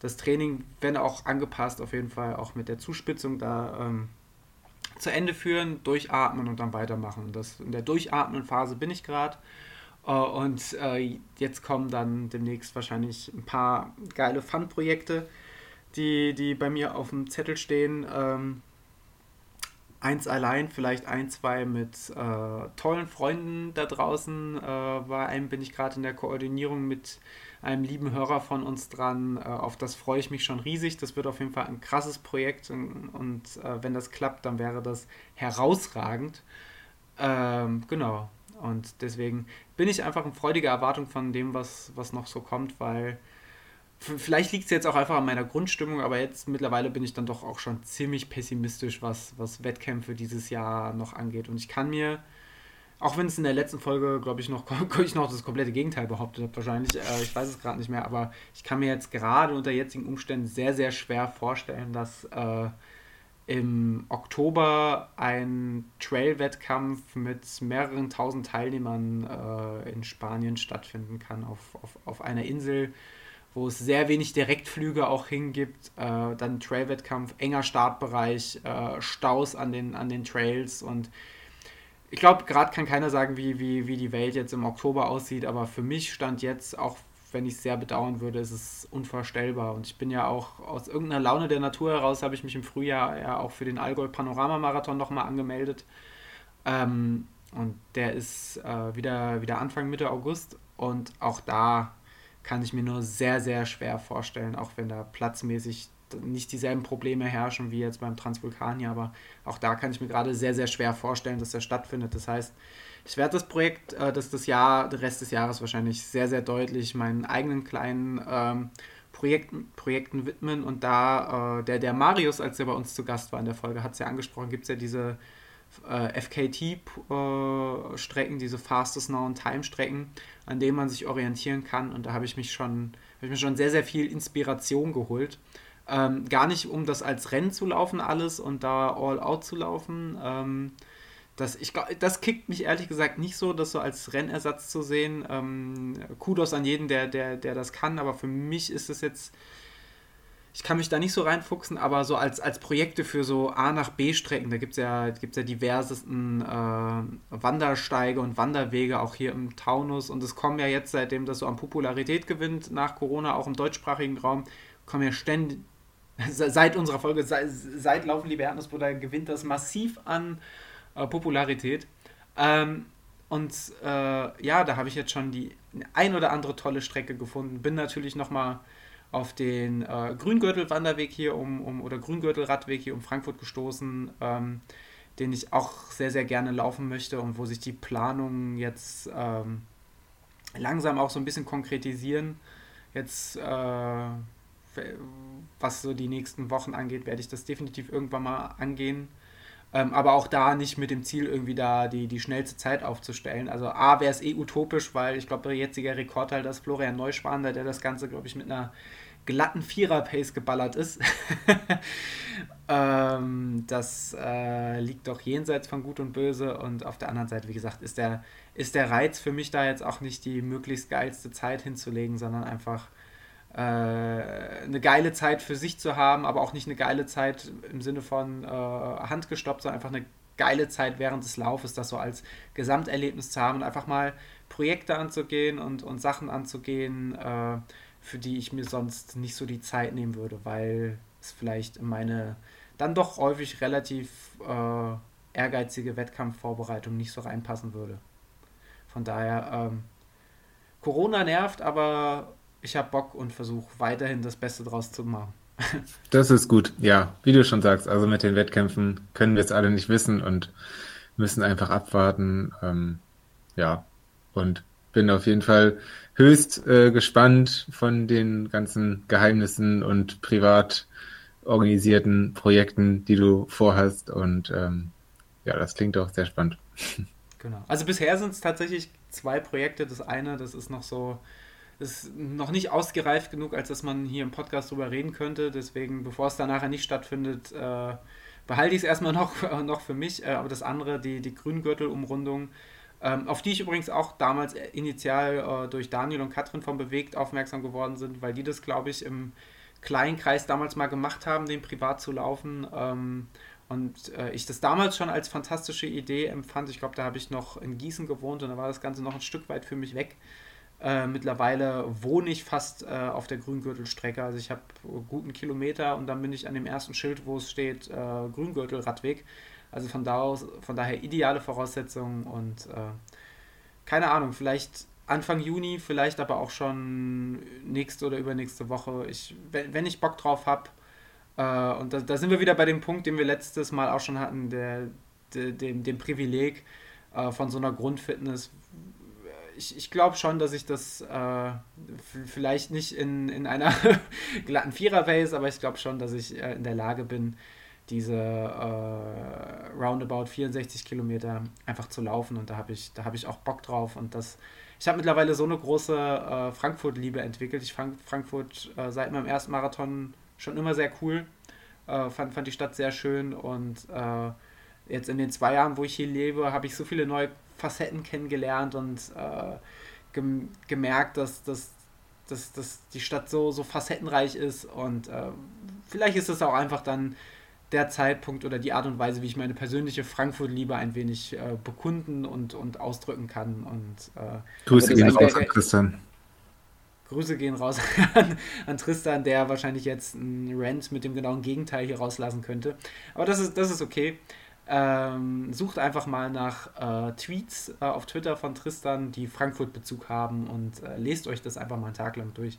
das Training, wenn auch angepasst, auf jeden Fall auch mit der Zuspitzung da ähm, zu Ende führen, durchatmen und dann weitermachen. Das, in der durchatmen Phase bin ich gerade. Uh, und uh, jetzt kommen dann demnächst wahrscheinlich ein paar geile Fun-Projekte die, die bei mir auf dem Zettel stehen. Ähm, eins allein, vielleicht ein, zwei mit äh, tollen Freunden da draußen. Äh, bei einem bin ich gerade in der Koordinierung mit einem lieben Hörer von uns dran. Äh, auf das freue ich mich schon riesig. Das wird auf jeden Fall ein krasses Projekt und, und äh, wenn das klappt, dann wäre das herausragend. Ähm, genau. Und deswegen bin ich einfach in freudiger Erwartung von dem, was, was noch so kommt, weil Vielleicht liegt es jetzt auch einfach an meiner Grundstimmung, aber jetzt mittlerweile bin ich dann doch auch schon ziemlich pessimistisch, was, was Wettkämpfe dieses Jahr noch angeht. Und ich kann mir, auch wenn es in der letzten Folge, glaube ich, noch, ich noch das komplette Gegenteil behauptet habe, wahrscheinlich, äh, ich weiß es gerade nicht mehr, aber ich kann mir jetzt gerade unter jetzigen Umständen sehr, sehr schwer vorstellen, dass äh, im Oktober ein Trail-Wettkampf mit mehreren tausend Teilnehmern äh, in Spanien stattfinden kann, auf, auf, auf einer Insel wo es sehr wenig Direktflüge auch hingibt. Äh, dann Trail-Wettkampf, enger Startbereich, äh, Staus an den, an den Trails und ich glaube, gerade kann keiner sagen, wie, wie, wie die Welt jetzt im Oktober aussieht, aber für mich stand jetzt, auch wenn ich es sehr bedauern würde, ist es unvorstellbar. Und ich bin ja auch aus irgendeiner Laune der Natur heraus, habe ich mich im Frühjahr ja auch für den Allgäu Panorama-Marathon nochmal angemeldet. Ähm, und der ist äh, wieder, wieder Anfang Mitte August. Und auch da kann ich mir nur sehr, sehr schwer vorstellen, auch wenn da platzmäßig nicht dieselben Probleme herrschen wie jetzt beim Transvulkanier, aber auch da kann ich mir gerade sehr, sehr schwer vorstellen, dass der stattfindet. Das heißt, ich werde das Projekt, äh, das das Jahr, den Rest des Jahres wahrscheinlich sehr, sehr deutlich meinen eigenen kleinen ähm, Projekten, Projekten widmen und da äh, der, der Marius, als er bei uns zu Gast war in der Folge, hat es ja angesprochen, gibt es ja diese äh, FKT-Strecken, äh, diese Fastest Known Time-Strecken, an denen man sich orientieren kann. Und da habe ich mich schon, ich mir schon sehr, sehr viel Inspiration geholt. Ähm, gar nicht, um das als Rennen zu laufen, alles und da all out zu laufen. Ähm, das, ich, das kickt mich ehrlich gesagt nicht so, das so als Rennersatz zu sehen. Ähm, Kudos an jeden, der, der, der das kann, aber für mich ist es jetzt ich kann mich da nicht so reinfuchsen, aber so als, als Projekte für so A nach B-Strecken, da gibt es ja, gibt's ja diversesten äh, Wandersteige und Wanderwege, auch hier im Taunus. Und es kommen ja jetzt, seitdem das so an Popularität gewinnt, nach Corona, auch im deutschsprachigen Raum, kommen ja ständig, seit unserer Folge, seit, seit Laufen Liebe Erdnussbutter gewinnt das massiv an äh, Popularität. Ähm, und äh, ja, da habe ich jetzt schon die ein oder andere tolle Strecke gefunden. Bin natürlich nochmal auf den äh, Grüngürtel-Wanderweg hier um, um oder Grüngürtel-Radweg hier um Frankfurt gestoßen, ähm, den ich auch sehr, sehr gerne laufen möchte und wo sich die Planungen jetzt ähm, langsam auch so ein bisschen konkretisieren. Jetzt, äh, was so die nächsten Wochen angeht, werde ich das definitiv irgendwann mal angehen. Ähm, aber auch da nicht mit dem Ziel, irgendwie da die, die schnellste Zeit aufzustellen. Also A wäre es eh utopisch, weil ich glaube, der jetzige Rekordhalter ist Florian Neuschwander, der das Ganze, glaube ich, mit einer glatten Vierer-Pace geballert ist. ähm, das äh, liegt doch jenseits von Gut und Böse. Und auf der anderen Seite, wie gesagt, ist der, ist der Reiz für mich da jetzt auch nicht die möglichst geilste Zeit hinzulegen, sondern einfach äh, eine geile Zeit für sich zu haben, aber auch nicht eine geile Zeit im Sinne von äh, handgestoppt, sondern einfach eine geile Zeit während des Laufes, das so als Gesamterlebnis zu haben und einfach mal Projekte anzugehen und, und Sachen anzugehen, äh, für die ich mir sonst nicht so die Zeit nehmen würde, weil es vielleicht in meine dann doch häufig relativ äh, ehrgeizige Wettkampfvorbereitung nicht so reinpassen würde. Von daher, ähm, Corona nervt, aber ich habe Bock und versuche weiterhin das Beste draus zu machen. das ist gut, ja. Wie du schon sagst, also mit den Wettkämpfen können wir es alle nicht wissen und müssen einfach abwarten. Ähm, ja, und bin auf jeden Fall höchst äh, gespannt von den ganzen Geheimnissen und privat organisierten Projekten, die du vorhast. Und ähm, ja, das klingt auch sehr spannend. Genau. Also bisher sind es tatsächlich zwei Projekte. Das eine, das ist noch so ist noch nicht ausgereift genug, als dass man hier im Podcast drüber reden könnte. Deswegen, bevor es da nachher nicht stattfindet, äh, behalte ich es erstmal noch, noch für mich. Äh, aber das andere, die, die Grüngürtel-Umrundung, ähm, auf die ich übrigens auch damals initial äh, durch Daniel und Katrin von Bewegt aufmerksam geworden sind, weil die das, glaube ich, im kleinen Kreis damals mal gemacht haben, den privat zu laufen. Ähm, und äh, ich das damals schon als fantastische Idee empfand. Ich glaube, da habe ich noch in Gießen gewohnt und da war das Ganze noch ein Stück weit für mich weg. Äh, mittlerweile wohne ich fast äh, auf der Grüngürtelstrecke. Also ich habe guten Kilometer und dann bin ich an dem ersten Schild, wo es steht, äh, Grüngürtelradweg. Also von, da aus, von daher ideale Voraussetzungen und äh, keine Ahnung, vielleicht Anfang Juni, vielleicht aber auch schon nächste oder übernächste Woche. Ich, wenn, wenn ich Bock drauf habe, äh, und da, da, sind wir wieder bei dem Punkt, den wir letztes Mal auch schon hatten, der, der dem, dem Privileg von so einer Grundfitness, ich, ich glaube schon, dass ich das äh, vielleicht nicht in, in einer glatten Vierer-Phase, aber ich glaube schon, dass ich äh, in der Lage bin, diese äh, roundabout 64 Kilometer einfach zu laufen. Und da habe ich, hab ich auch Bock drauf. Und das, ich habe mittlerweile so eine große äh, Frankfurt-Liebe entwickelt. Ich fand Frankfurt äh, seit meinem ersten Marathon schon immer sehr cool, äh, fand, fand die Stadt sehr schön. Und jetzt in den zwei Jahren, wo ich hier lebe, habe ich so viele neue Facetten kennengelernt und äh, gem gemerkt, dass, dass, dass, dass die Stadt so, so facettenreich ist und äh, vielleicht ist es auch einfach dann der Zeitpunkt oder die Art und Weise, wie ich meine persönliche Frankfurt-Liebe ein wenig äh, bekunden und, und ausdrücken kann. Und, äh, Grüße gehen raus an Tristan. Grüße gehen raus an, an, Tristan, der wahrscheinlich jetzt einen Rant mit dem genauen Gegenteil hier rauslassen könnte. Aber das ist, das ist okay. Ähm, sucht einfach mal nach äh, Tweets äh, auf Twitter von Tristan, die Frankfurt-Bezug haben und äh, lest euch das einfach mal einen Tag lang durch.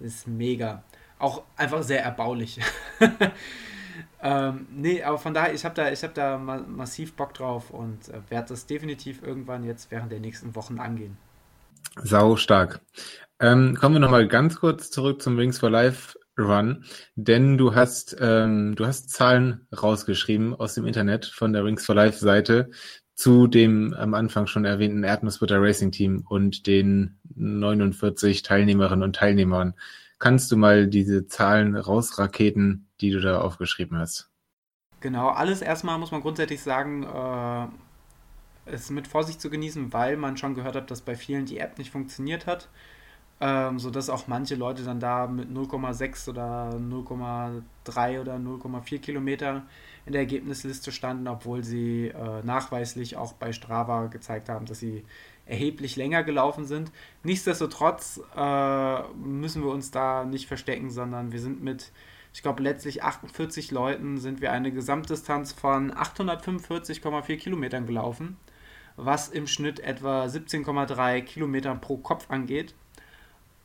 Ist mega. Auch einfach sehr erbaulich. ähm, nee, aber von daher, ich habe da, hab da ma massiv Bock drauf und äh, werde das definitiv irgendwann jetzt während der nächsten Wochen angehen. Sau stark. Ähm, kommen wir nochmal ganz kurz zurück zum Wings for Life Run, denn du hast, ähm, du hast Zahlen rausgeschrieben aus dem Internet von der Rings for Life Seite zu dem am Anfang schon erwähnten Erdnussbutter Racing Team und den 49 Teilnehmerinnen und Teilnehmern. Kannst du mal diese Zahlen rausraketen, die du da aufgeschrieben hast? Genau, alles erstmal muss man grundsätzlich sagen, äh, ist mit Vorsicht zu genießen, weil man schon gehört hat, dass bei vielen die App nicht funktioniert hat. Ähm, sodass auch manche Leute dann da mit 0,6 oder 0,3 oder 0,4 Kilometer in der Ergebnisliste standen, obwohl sie äh, nachweislich auch bei Strava gezeigt haben, dass sie erheblich länger gelaufen sind. Nichtsdestotrotz äh, müssen wir uns da nicht verstecken, sondern wir sind mit, ich glaube, letztlich 48 Leuten sind wir eine Gesamtdistanz von 845,4 Kilometern gelaufen, was im Schnitt etwa 17,3 Kilometer pro Kopf angeht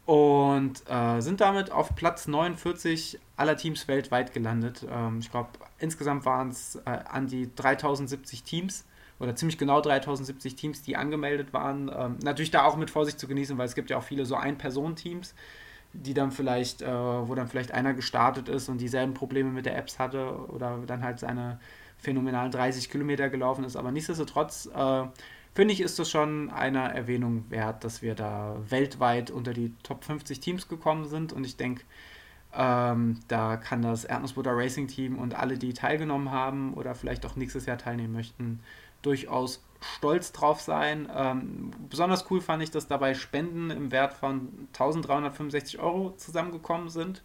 und äh, sind damit auf Platz 49 aller Teams weltweit gelandet. Ähm, ich glaube, insgesamt waren es äh, an die 3070 Teams oder ziemlich genau 3070 Teams, die angemeldet waren. Ähm, natürlich da auch mit Vorsicht zu genießen, weil es gibt ja auch viele so Ein-Personen-Teams, die dann vielleicht, äh, wo dann vielleicht einer gestartet ist und dieselben Probleme mit der Apps hatte oder dann halt seine phänomenalen 30 Kilometer gelaufen ist. Aber nichtsdestotrotz äh, finde ich, ist das schon einer Erwähnung wert, dass wir da weltweit unter die Top 50 Teams gekommen sind. Und ich denke, ähm, da kann das Erdnussbutter Racing Team und alle, die teilgenommen haben oder vielleicht auch nächstes Jahr teilnehmen möchten, durchaus stolz drauf sein. Ähm, besonders cool fand ich, dass dabei Spenden im Wert von 1365 Euro zusammengekommen sind.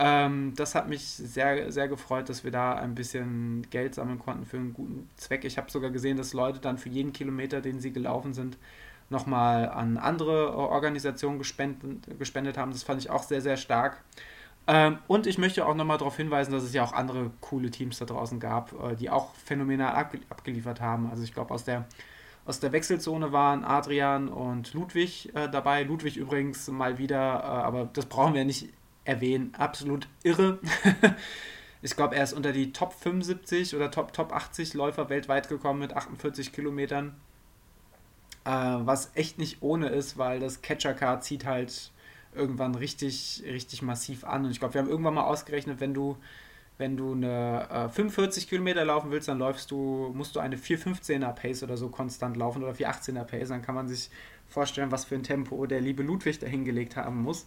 Ähm, das hat mich sehr, sehr gefreut, dass wir da ein bisschen Geld sammeln konnten für einen guten Zweck. Ich habe sogar gesehen, dass Leute dann für jeden Kilometer, den sie gelaufen sind, nochmal an andere Organisationen gespendet, gespendet haben. Das fand ich auch sehr, sehr stark. Ähm, und ich möchte auch nochmal darauf hinweisen, dass es ja auch andere coole Teams da draußen gab, äh, die auch phänomenal abge abgeliefert haben. Also ich glaube, aus der, aus der Wechselzone waren Adrian und Ludwig äh, dabei. Ludwig übrigens mal wieder, äh, aber das brauchen wir nicht erwähnen. Absolut irre. ich glaube, er ist unter die Top 75 oder Top, Top 80 Läufer weltweit gekommen mit 48 Kilometern. Äh, was echt nicht ohne ist, weil das Catcher Car zieht halt irgendwann richtig, richtig massiv an. Und ich glaube, wir haben irgendwann mal ausgerechnet, wenn du, wenn du eine äh, 45 Kilometer laufen willst, dann läufst du, musst du eine 4,15er Pace oder so konstant laufen oder 4,18er Pace. Dann kann man sich vorstellen, was für ein Tempo der liebe Ludwig da hingelegt haben muss.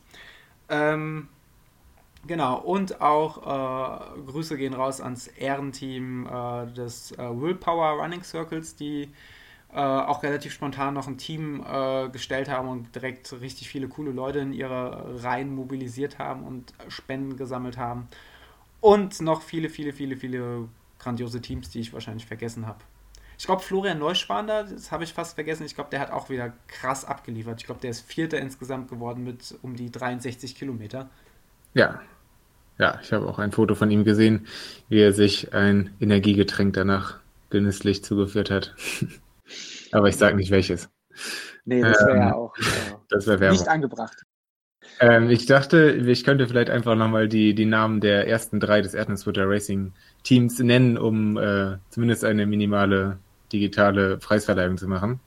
Ähm, Genau, und auch äh, Grüße gehen raus ans Ehrenteam äh, des äh, Willpower Running Circles, die äh, auch relativ spontan noch ein Team äh, gestellt haben und direkt richtig viele coole Leute in ihre Reihen mobilisiert haben und Spenden gesammelt haben. Und noch viele, viele, viele, viele grandiose Teams, die ich wahrscheinlich vergessen habe. Ich glaube, Florian Neuschwander, das habe ich fast vergessen, ich glaube, der hat auch wieder krass abgeliefert. Ich glaube, der ist Vierter insgesamt geworden mit um die 63 Kilometer. Ja. Ja, ich habe auch ein Foto von ihm gesehen, wie er sich ein Energiegetränk danach genüsslich zugeführt hat. Aber ich sage nicht welches. Nee, das wäre ähm, ja auch äh, das wär nicht angebracht. Ähm, ich dachte, ich könnte vielleicht einfach nochmal die, die Namen der ersten drei des Erdnussbutter Racing Teams nennen, um äh, zumindest eine minimale digitale Preisverleihung zu machen.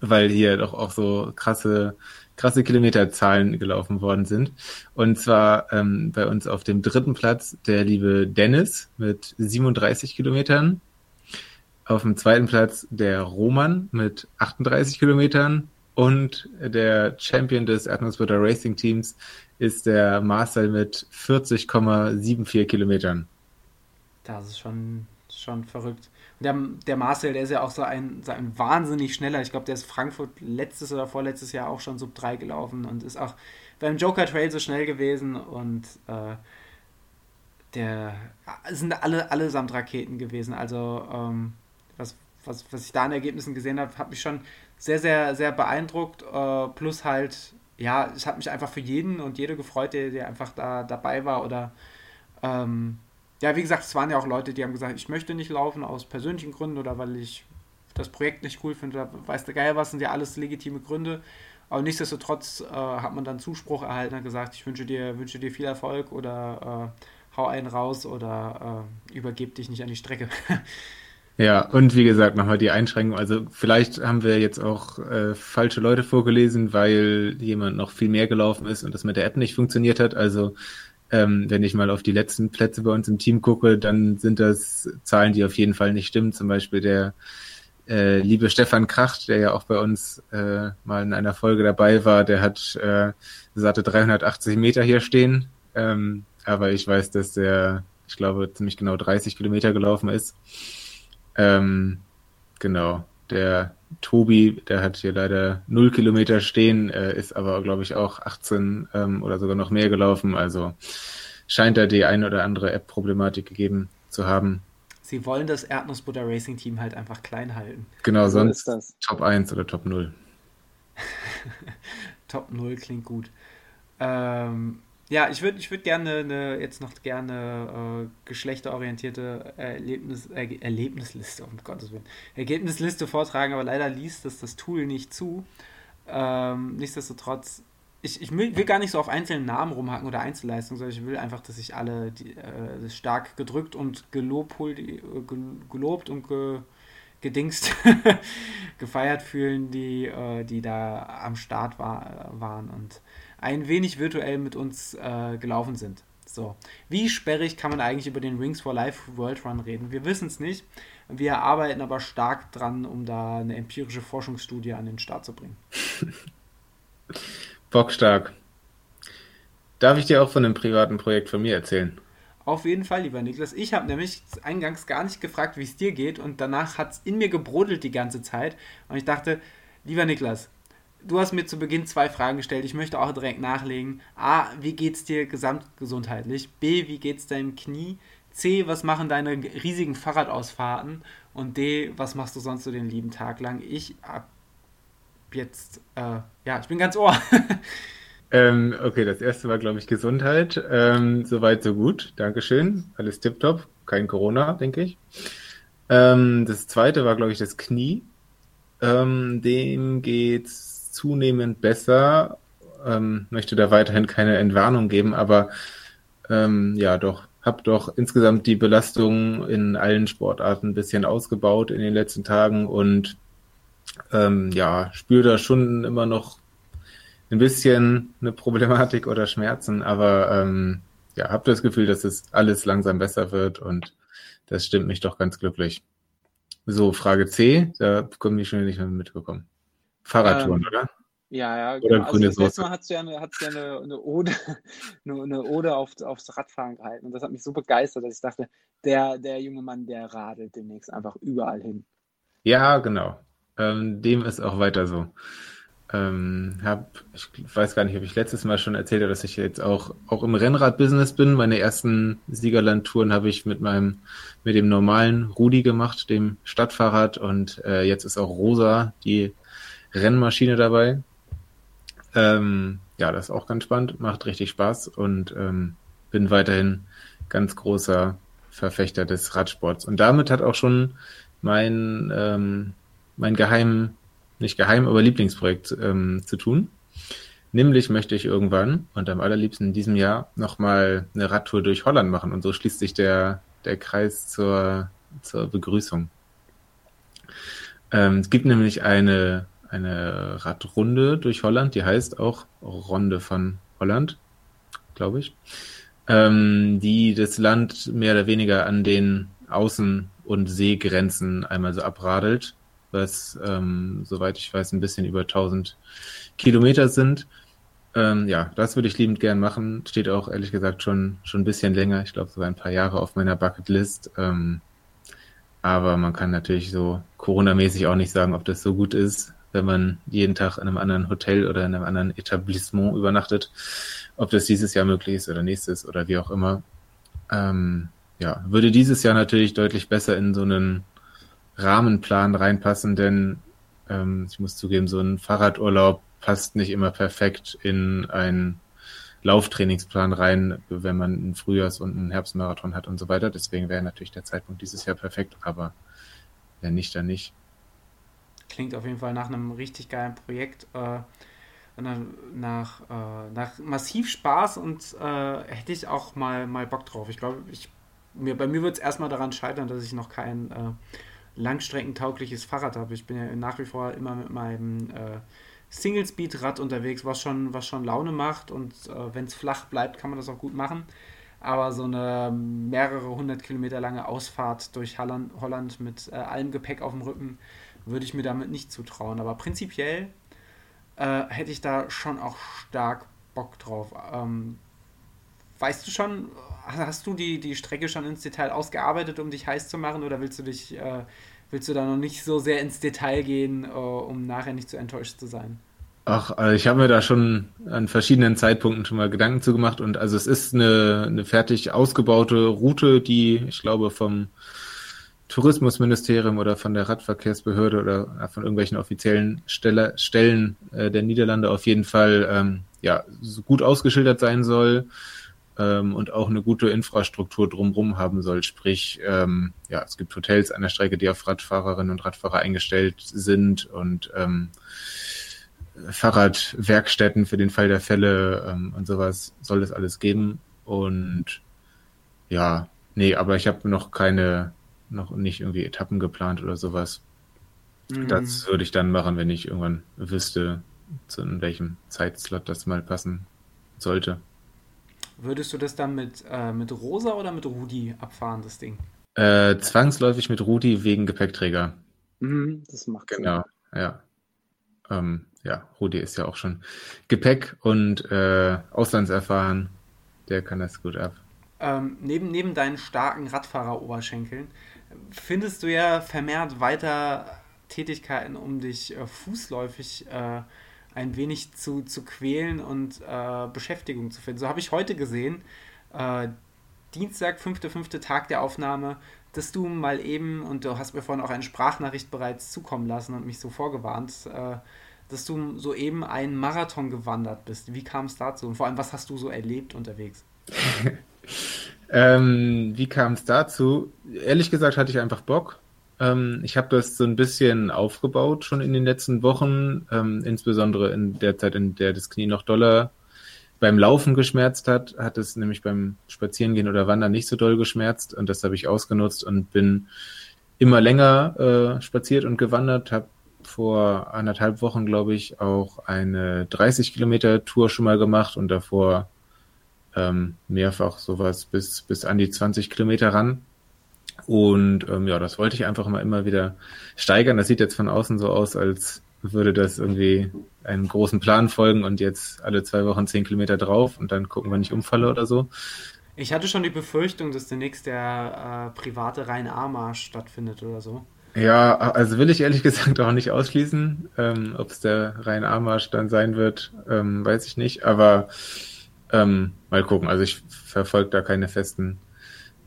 Weil hier doch auch so krasse krasse Kilometerzahlen gelaufen worden sind. Und zwar ähm, bei uns auf dem dritten Platz der liebe Dennis mit 37 Kilometern. Auf dem zweiten Platz der Roman mit 38 Kilometern. Und der Champion des Erdnussbutter Racing Teams ist der Marcel mit 40,74 Kilometern. Das ist schon, schon verrückt. Der, der Marcel, der ist ja auch so ein, so ein wahnsinnig schneller. Ich glaube, der ist Frankfurt letztes oder vorletztes Jahr auch schon Sub 3 gelaufen und ist auch beim Joker Trail so schnell gewesen und äh, der sind alle allesamt Raketen gewesen. Also ähm, was, was, was ich da an Ergebnissen gesehen habe, hat mich schon sehr, sehr, sehr beeindruckt. Äh, plus halt, ja, es hat mich einfach für jeden und jede gefreut, der, der einfach da dabei war oder ähm, ja, wie gesagt, es waren ja auch Leute, die haben gesagt, ich möchte nicht laufen aus persönlichen Gründen oder weil ich das Projekt nicht cool finde oder weiß der Geil was, sind ja alles legitime Gründe. Aber nichtsdestotrotz äh, hat man dann Zuspruch erhalten und gesagt, ich wünsche dir, wünsche dir viel Erfolg oder äh, hau einen raus oder äh, übergeb dich nicht an die Strecke. Ja, und wie gesagt, nochmal die Einschränkung. Also vielleicht haben wir jetzt auch äh, falsche Leute vorgelesen, weil jemand noch viel mehr gelaufen ist und das mit der App nicht funktioniert hat. Also ähm, wenn ich mal auf die letzten Plätze bei uns im Team gucke, dann sind das Zahlen, die auf jeden Fall nicht stimmen. Zum Beispiel der äh, liebe Stefan Kracht, der ja auch bei uns äh, mal in einer Folge dabei war, der hat äh, satte 380 Meter hier stehen. Ähm, aber ich weiß, dass der, ich glaube, ziemlich genau 30 Kilometer gelaufen ist. Ähm, genau. Der Tobi, der hat hier leider null Kilometer stehen, äh, ist aber, glaube ich, auch 18 ähm, oder sogar noch mehr gelaufen. Also scheint da die ein oder andere App-Problematik gegeben zu haben. Sie wollen das Erdnussbutter Racing Team halt einfach klein halten. Genau, so sonst Top 1 oder Top 0. Top 0 klingt gut. Ähm, ja, ich würde ich würd gerne eine, jetzt noch gerne äh, geschlechterorientierte Erlebnis, äh, Erlebnisliste, um Gottes Willen, Ergebnisliste vortragen, aber leider liest das das Tool nicht zu. Ähm, nichtsdestotrotz ich, ich will, gar nicht so auf einzelnen Namen rumhacken oder Einzelleistungen, sondern ich will einfach, dass sich alle die, äh, stark gedrückt und gelobt, äh, gelobt und ge, gedingst gefeiert fühlen, die, äh, die da am Start war, waren und ein wenig virtuell mit uns äh, gelaufen sind. So, wie sperrig kann man eigentlich über den Rings for Life World Run reden? Wir wissen es nicht. Wir arbeiten aber stark dran, um da eine empirische Forschungsstudie an den Start zu bringen. Bockstark. Darf ich dir auch von einem privaten Projekt von mir erzählen? Auf jeden Fall, lieber Niklas. Ich habe nämlich eingangs gar nicht gefragt, wie es dir geht und danach hat es in mir gebrodelt die ganze Zeit und ich dachte, lieber Niklas, du hast mir zu Beginn zwei Fragen gestellt. Ich möchte auch direkt nachlegen. A, wie geht es dir gesamtgesundheitlich? B, wie geht es deinem Knie? C, was machen deine riesigen Fahrradausfahrten? Und D, was machst du sonst so den lieben Tag lang? Ich hab jetzt, äh, ja, ich bin ganz ohr. ähm, okay, das erste war, glaube ich, Gesundheit. Ähm, Soweit, so gut. Dankeschön. Alles tipptopp. Kein Corona, denke ich. Ähm, das zweite war, glaube ich, das Knie. Ähm, dem geht's zunehmend besser. Ähm, möchte da weiterhin keine Entwarnung geben, aber ähm, ja, doch, habe doch insgesamt die Belastung in allen Sportarten ein bisschen ausgebaut in den letzten Tagen und ähm, ja, spüre da schon immer noch ein bisschen eine Problematik oder Schmerzen, aber ähm, ja, habe das Gefühl, dass es alles langsam besser wird und das stimmt mich doch ganz glücklich. So, Frage C, da bekommen die schon nicht mehr mitbekommen. Fahrradtouren, ähm, oder? Ja, ja, genau. Oder grüne also letzte Mal hast du ja eine, hast ja eine, eine Ode, eine, eine Ode auf, aufs Radfahren gehalten. Und das hat mich so begeistert, dass ich dachte, der, der junge Mann, der radelt demnächst einfach überall hin. Ja, genau. Ähm, dem ist auch weiter so. Ähm, hab, ich weiß gar nicht, ob ich letztes Mal schon erzählt habe, dass ich jetzt auch, auch im Rennrad-Business bin. Meine ersten Siegerland-Touren habe ich mit meinem, mit dem normalen Rudi gemacht, dem Stadtfahrrad und äh, jetzt ist auch Rosa, die Rennmaschine dabei. Ähm, ja, das ist auch ganz spannend, macht richtig Spaß und ähm, bin weiterhin ganz großer Verfechter des Radsports. Und damit hat auch schon mein ähm, mein geheim, nicht geheim, aber Lieblingsprojekt ähm, zu tun. Nämlich möchte ich irgendwann und am allerliebsten in diesem Jahr nochmal eine Radtour durch Holland machen. Und so schließt sich der, der Kreis zur, zur Begrüßung. Ähm, es gibt nämlich eine, eine Radrunde durch Holland, die heißt auch Ronde von Holland, glaube ich, ähm, die das Land mehr oder weniger an den Außen- und Seegrenzen einmal so abradelt was, ähm, soweit ich weiß, ein bisschen über 1000 Kilometer sind. Ähm, ja, das würde ich liebend gern machen. Steht auch ehrlich gesagt schon, schon ein bisschen länger. Ich glaube, sogar ein paar Jahre auf meiner Bucketlist. Ähm, aber man kann natürlich so Corona-mäßig auch nicht sagen, ob das so gut ist, wenn man jeden Tag in einem anderen Hotel oder in einem anderen Etablissement übernachtet. Ob das dieses Jahr möglich ist oder nächstes oder wie auch immer. Ähm, ja, würde dieses Jahr natürlich deutlich besser in so einen Rahmenplan reinpassen, denn ähm, ich muss zugeben, so ein Fahrradurlaub passt nicht immer perfekt in einen Lauftrainingsplan rein, wenn man einen Frühjahrs- und einen Herbstmarathon hat und so weiter. Deswegen wäre natürlich der Zeitpunkt dieses Jahr perfekt, aber wenn nicht, dann nicht. Klingt auf jeden Fall nach einem richtig geilen Projekt. Äh, nach, äh, nach massiv Spaß und äh, hätte ich auch mal, mal Bock drauf. Ich glaube, ich, mir, bei mir wird es erstmal daran scheitern, dass ich noch kein äh, langstreckentaugliches Fahrrad habe. Ich bin ja nach wie vor immer mit meinem äh, Single-Speed-Rad unterwegs, was schon, was schon Laune macht und äh, wenn es flach bleibt, kann man das auch gut machen. Aber so eine mehrere hundert Kilometer lange Ausfahrt durch Holland, Holland mit äh, allem Gepäck auf dem Rücken würde ich mir damit nicht zutrauen. Aber prinzipiell äh, hätte ich da schon auch stark Bock drauf. Ähm, weißt du schon, hast du die, die Strecke schon ins Detail ausgearbeitet, um dich heiß zu machen, oder willst du dich äh, willst du da noch nicht so sehr ins Detail gehen, äh, um nachher nicht zu enttäuscht zu sein? Ach, also ich habe mir da schon an verschiedenen Zeitpunkten schon mal Gedanken zu gemacht und also es ist eine, eine fertig ausgebaute Route, die ich glaube vom Tourismusministerium oder von der Radverkehrsbehörde oder von irgendwelchen offiziellen Stelle, Stellen äh, der Niederlande auf jeden Fall ähm, ja so gut ausgeschildert sein soll ähm, und auch eine gute Infrastruktur drumherum haben soll. Sprich, ähm, ja, es gibt Hotels an der Strecke, die auf Radfahrerinnen und Radfahrer eingestellt sind und ähm, Fahrradwerkstätten für den Fall der Fälle ähm, und sowas soll es alles geben. Und ja, nee, aber ich habe noch keine, noch nicht irgendwie Etappen geplant oder sowas. Mhm. Das würde ich dann machen, wenn ich irgendwann wüsste, zu in welchem Zeitslot das mal passen sollte. Würdest du das dann mit, äh, mit Rosa oder mit Rudi abfahren, das Ding? Äh, zwangsläufig mit Rudi wegen Gepäckträger. Mhm, das macht Genau, Sinn. ja. Ähm, ja, Rudi ist ja auch schon Gepäck und äh, Auslandserfahren. Der kann das gut ab. Ähm, neben, neben deinen starken Radfahrer-Oberschenkeln findest du ja vermehrt weiter Tätigkeiten, um dich äh, fußläufig äh, ein wenig zu, zu quälen und äh, Beschäftigung zu finden. So habe ich heute gesehen, äh, Dienstag, 5.5. Tag der Aufnahme, dass du mal eben, und du hast mir vorhin auch eine Sprachnachricht bereits zukommen lassen und mich so vorgewarnt, äh, dass du soeben einen Marathon gewandert bist. Wie kam es dazu? Und vor allem, was hast du so erlebt unterwegs? ähm, wie kam es dazu? Ehrlich gesagt hatte ich einfach Bock. Ähm, ich habe das so ein bisschen aufgebaut schon in den letzten Wochen, ähm, insbesondere in der Zeit, in der das Knie noch doller beim Laufen geschmerzt hat, hat es nämlich beim Spazierengehen oder Wandern nicht so doll geschmerzt und das habe ich ausgenutzt und bin immer länger äh, spaziert und gewandert, habe vor anderthalb Wochen, glaube ich, auch eine 30 Kilometer Tour schon mal gemacht und davor ähm, mehrfach sowas bis, bis an die 20 Kilometer ran. Und ähm, ja, das wollte ich einfach mal immer wieder steigern. Das sieht jetzt von außen so aus, als würde das irgendwie einem großen Plan folgen und jetzt alle zwei Wochen zehn Kilometer drauf und dann gucken, wenn ich umfalle oder so. Ich hatte schon die Befürchtung, dass demnächst der äh, private Rhein-A-Marsch stattfindet oder so. Ja, also will ich ehrlich gesagt auch nicht ausschließen. Ähm, Ob es der Rhein-A-Marsch dann sein wird, ähm, weiß ich nicht. Aber ähm, mal gucken. Also ich verfolge da keine festen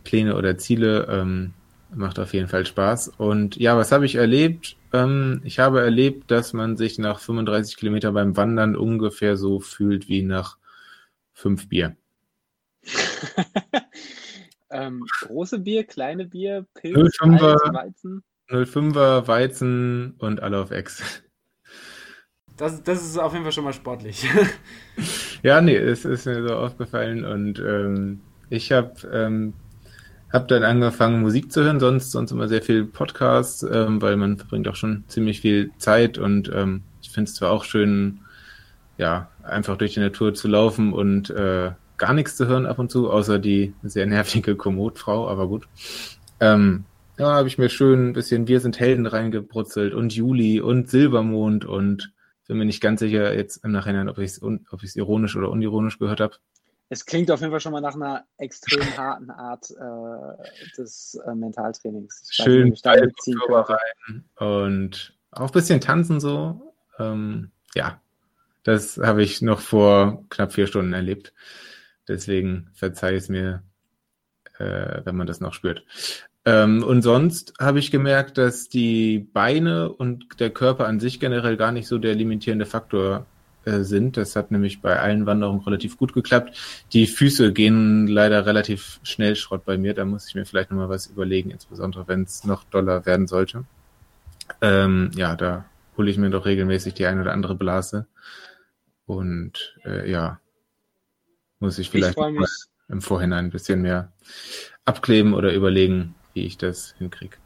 Pläne oder Ziele. Ähm, macht auf jeden Fall Spaß. Und ja, was habe ich erlebt? Ähm, ich habe erlebt, dass man sich nach 35 Kilometern beim Wandern ungefähr so fühlt wie nach fünf Bier. ähm, große Bier, kleine Bier, Pilz, 05er, Weizen? 05er, Weizen und alle auf Ex. Das, das ist auf jeden Fall schon mal sportlich. ja, nee, es ist mir so aufgefallen und ähm, ich habe ähm, hab dann angefangen, Musik zu hören, sonst, sonst immer sehr viel Podcasts, ähm, weil man verbringt auch schon ziemlich viel Zeit und ähm, ich finde es zwar auch schön, ja, einfach durch die Natur zu laufen und äh, gar nichts zu hören ab und zu, außer die sehr nervige Komootfrau, aber gut. Ähm, ja, habe ich mir schön ein bisschen Wir sind Helden reingebrutzelt und Juli und Silbermond und bin mir nicht ganz sicher jetzt im Nachhinein, ob ich es ob ironisch oder unironisch gehört habe. Es klingt auf jeden Fall schon mal nach einer extrem harten Art äh, des äh, Mentaltrainings. Ich Schön rein und auch ein bisschen tanzen so. Ähm, ja, das habe ich noch vor knapp vier Stunden erlebt. Deswegen verzeih es mir, äh, wenn man das noch spürt. Ähm, und sonst habe ich gemerkt, dass die Beine und der Körper an sich generell gar nicht so der limitierende Faktor äh, sind. Das hat nämlich bei allen Wanderungen relativ gut geklappt. Die Füße gehen leider relativ schnell Schrott bei mir. Da muss ich mir vielleicht nochmal was überlegen, insbesondere wenn es noch doller werden sollte. Ähm, ja, da hole ich mir doch regelmäßig die eine oder andere Blase. Und äh, ja, muss ich vielleicht ich im Vorhinein ein bisschen mehr abkleben oder überlegen, wie ich das hinkriege.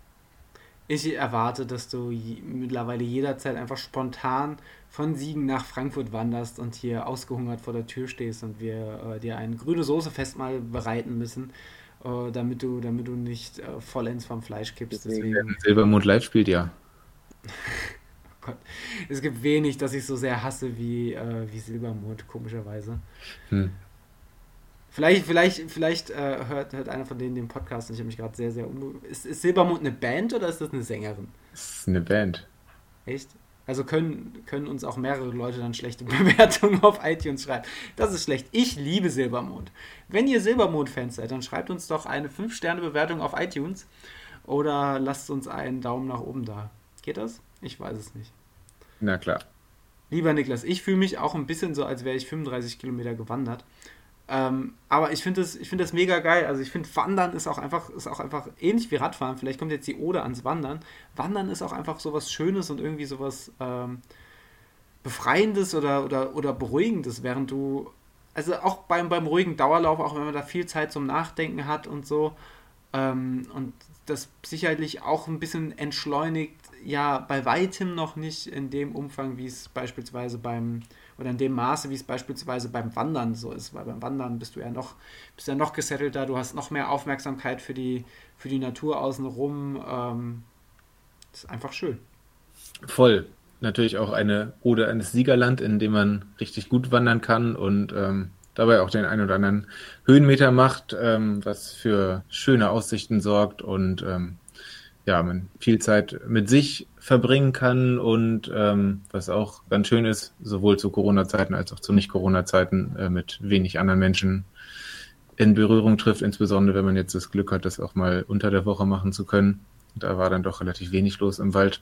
Ich erwarte, dass du mittlerweile jederzeit einfach spontan von Siegen nach Frankfurt wanderst und hier ausgehungert vor der Tür stehst und wir äh, dir ein grüne Soße-Fest mal bereiten müssen, äh, damit, du, damit du nicht äh, vollends vom Fleisch kippst. Deswegen... Silbermond Live spielt ja. oh Gott. Es gibt wenig, das ich so sehr hasse wie, äh, wie Silbermond, komischerweise. Hm. Vielleicht, vielleicht, vielleicht äh, hört, hört einer von denen den Podcast und ich habe mich gerade sehr, sehr um. Ist, ist Silbermond eine Band oder ist das eine Sängerin? Das ist eine Band. Echt? Also können, können uns auch mehrere Leute dann schlechte Bewertungen auf iTunes schreiben. Das ist schlecht. Ich liebe Silbermond. Wenn ihr Silbermond-Fans seid, dann schreibt uns doch eine 5-Sterne-Bewertung auf iTunes oder lasst uns einen Daumen nach oben da. Geht das? Ich weiß es nicht. Na klar. Lieber Niklas, ich fühle mich auch ein bisschen so, als wäre ich 35 Kilometer gewandert. Ähm, aber ich finde das, find das mega geil. Also ich finde, Wandern ist auch einfach, ist auch einfach ähnlich wie Radfahren. Vielleicht kommt jetzt die Ode ans Wandern. Wandern ist auch einfach so was Schönes und irgendwie so was ähm, Befreiendes oder, oder, oder Beruhigendes, während du, also auch beim, beim ruhigen Dauerlauf, auch wenn man da viel Zeit zum Nachdenken hat und so, ähm, und das sicherlich auch ein bisschen entschleunigt, ja, bei weitem noch nicht in dem Umfang, wie es beispielsweise beim, oder in dem Maße, wie es beispielsweise beim Wandern so ist, weil beim Wandern bist du ja noch, bist ja noch gesettelter, du hast noch mehr Aufmerksamkeit für die, für die Natur außenrum. Ähm, ist einfach schön. Voll. Natürlich auch eine Ode eines Siegerland, in dem man richtig gut wandern kann und ähm, dabei auch den einen oder anderen Höhenmeter macht, ähm, was für schöne Aussichten sorgt und ähm, ja, man viel Zeit mit sich verbringen kann und ähm, was auch ganz schön ist, sowohl zu Corona-Zeiten als auch zu Nicht-Corona-Zeiten äh, mit wenig anderen Menschen in Berührung trifft, insbesondere wenn man jetzt das Glück hat, das auch mal unter der Woche machen zu können. Da war dann doch relativ wenig los im Wald.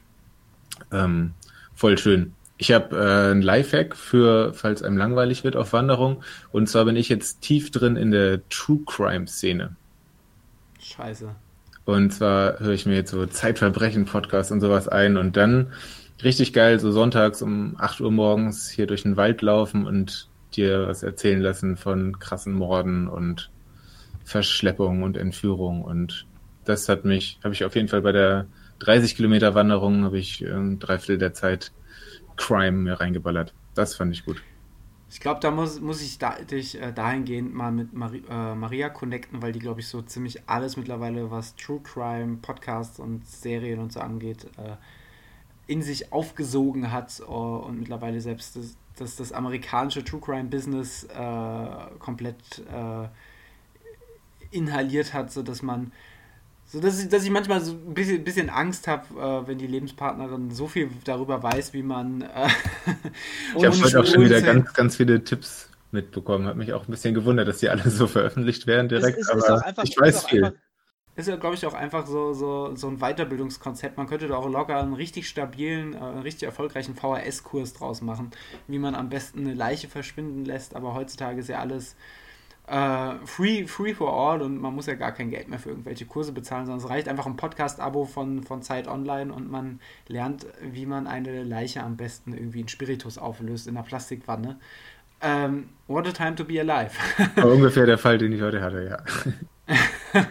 Ähm, voll schön. Ich habe äh, ein Lifehack für, falls einem langweilig wird auf Wanderung. Und zwar bin ich jetzt tief drin in der True Crime Szene. Scheiße. Und zwar höre ich mir jetzt so Zeitverbrechen-Podcasts und sowas ein und dann richtig geil, so sonntags um 8 Uhr morgens hier durch den Wald laufen und dir was erzählen lassen von krassen Morden und Verschleppungen und Entführungen. Und das hat mich, habe ich auf jeden Fall bei der 30 Kilometer Wanderung, habe ich äh, drei Viertel der Zeit Crime mir reingeballert. Das fand ich gut. Ich glaube, da muss, muss ich da, dich äh, dahingehend mal mit Mari äh, Maria connecten, weil die, glaube ich, so ziemlich alles mittlerweile, was True Crime, Podcasts und Serien und so angeht, äh, in sich aufgesogen hat uh, und mittlerweile selbst das, das, das amerikanische True Crime Business äh, komplett äh, inhaliert hat, sodass man so dass ich, dass ich manchmal so ein bisschen, bisschen Angst habe, äh, wenn die Lebenspartnerin so viel darüber weiß, wie man. Äh, ich habe heute auch schon wieder ganz, ganz viele Tipps mitbekommen. Hat mich auch ein bisschen gewundert, dass die alle so veröffentlicht werden direkt. Es, es, aber einfach, ich weiß viel. Einfach, ist ja, glaube ich, auch einfach so, so, so ein Weiterbildungskonzept. Man könnte da auch locker einen richtig stabilen, äh, einen richtig erfolgreichen VHS-Kurs draus machen, wie man am besten eine Leiche verschwinden lässt. Aber heutzutage ist ja alles äh, free, free for all und man muss ja gar kein Geld mehr für irgendwelche Kurse bezahlen, sondern es reicht einfach ein Podcast-Abo von, von Zeit Online und man lernt, wie man eine Leiche am besten irgendwie in Spiritus auflöst, in einer Plastikwanne. Ähm, what a time to be alive. ungefähr der Fall, den ich heute hatte, ja.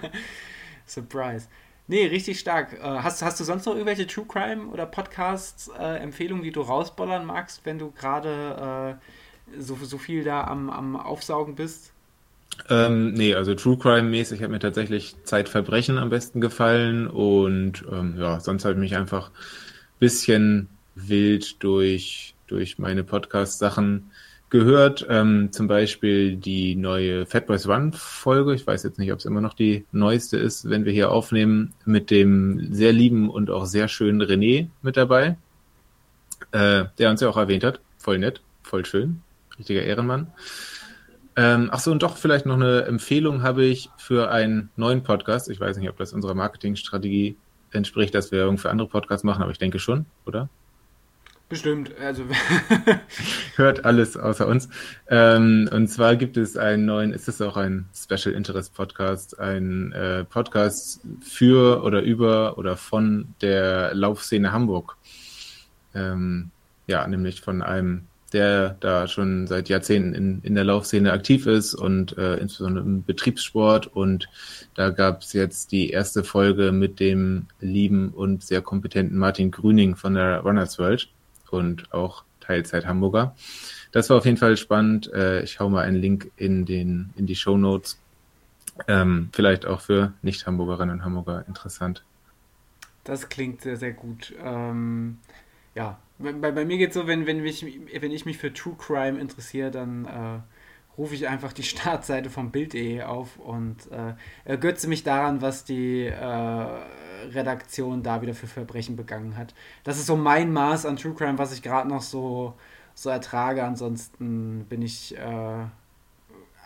Surprise. Nee, richtig stark. Äh, hast, hast du sonst noch irgendwelche True Crime oder Podcasts-Empfehlungen, äh, die du rausbollern magst, wenn du gerade äh, so, so viel da am, am Aufsaugen bist? Ähm, nee, also True Crime-mäßig hat mir tatsächlich Zeitverbrechen am besten gefallen und ähm, ja, sonst habe ich mich einfach ein bisschen wild durch, durch meine Podcast-Sachen gehört. Ähm, zum Beispiel die neue Fat Boys Run Folge. Ich weiß jetzt nicht, ob es immer noch die neueste ist, wenn wir hier aufnehmen, mit dem sehr lieben und auch sehr schönen René mit dabei, äh, der uns ja auch erwähnt hat. Voll nett, voll schön. Richtiger Ehrenmann. Ähm, ach so, und doch vielleicht noch eine Empfehlung habe ich für einen neuen Podcast. Ich weiß nicht, ob das unserer Marketingstrategie entspricht, dass wir irgendwie andere Podcasts machen, aber ich denke schon, oder? Bestimmt, also hört alles außer uns. Ähm, und zwar gibt es einen neuen, ist es auch ein Special Interest Podcast, ein äh, Podcast für oder über oder von der Laufszene Hamburg. Ähm, ja, nämlich von einem der da schon seit Jahrzehnten in, in der Laufszene aktiv ist und äh, insbesondere im Betriebssport. Und da gab es jetzt die erste Folge mit dem lieben und sehr kompetenten Martin Grüning von der Runners World und auch Teilzeit Hamburger. Das war auf jeden Fall spannend. Äh, ich hau mal einen Link in, den, in die Show Notes. Ähm, vielleicht auch für Nicht-Hamburgerinnen und Hamburger interessant. Das klingt sehr, sehr gut. Ähm, ja, bei, bei mir geht es so, wenn, wenn, ich, wenn ich mich für True Crime interessiere, dann äh, rufe ich einfach die Startseite vom Bild.de auf und äh, ergötze mich daran, was die äh, Redaktion da wieder für Verbrechen begangen hat. Das ist so mein Maß an True Crime, was ich gerade noch so, so ertrage. Ansonsten bin ich äh,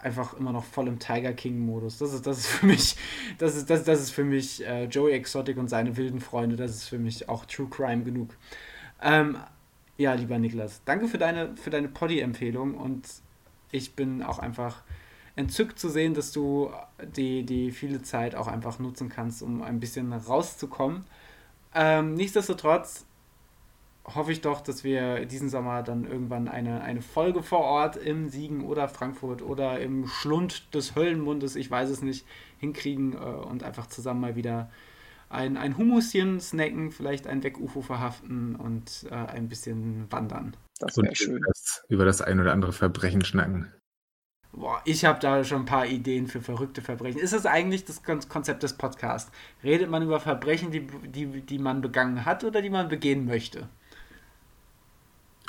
einfach immer noch voll im Tiger King-Modus. Das ist, das ist für mich, das ist, das, das ist für mich äh, Joey Exotic und seine wilden Freunde. Das ist für mich auch True Crime genug. Ähm, ja, lieber Niklas, danke für deine, für deine Poddy-Empfehlung und ich bin auch einfach entzückt zu sehen, dass du die, die viele Zeit auch einfach nutzen kannst, um ein bisschen rauszukommen. Ähm, nichtsdestotrotz hoffe ich doch, dass wir diesen Sommer dann irgendwann eine, eine Folge vor Ort im Siegen oder Frankfurt oder im Schlund des Höllenmundes, ich weiß es nicht, hinkriegen äh, und einfach zusammen mal wieder ein, ein Humuschen snacken, vielleicht ein Weg-UFO verhaften und äh, ein bisschen wandern. Das wäre schön. Das, über das ein oder andere Verbrechen schnacken. Boah, ich habe da schon ein paar Ideen für verrückte Verbrechen. Ist das eigentlich das Konzept des Podcasts? Redet man über Verbrechen, die, die, die man begangen hat oder die man begehen möchte?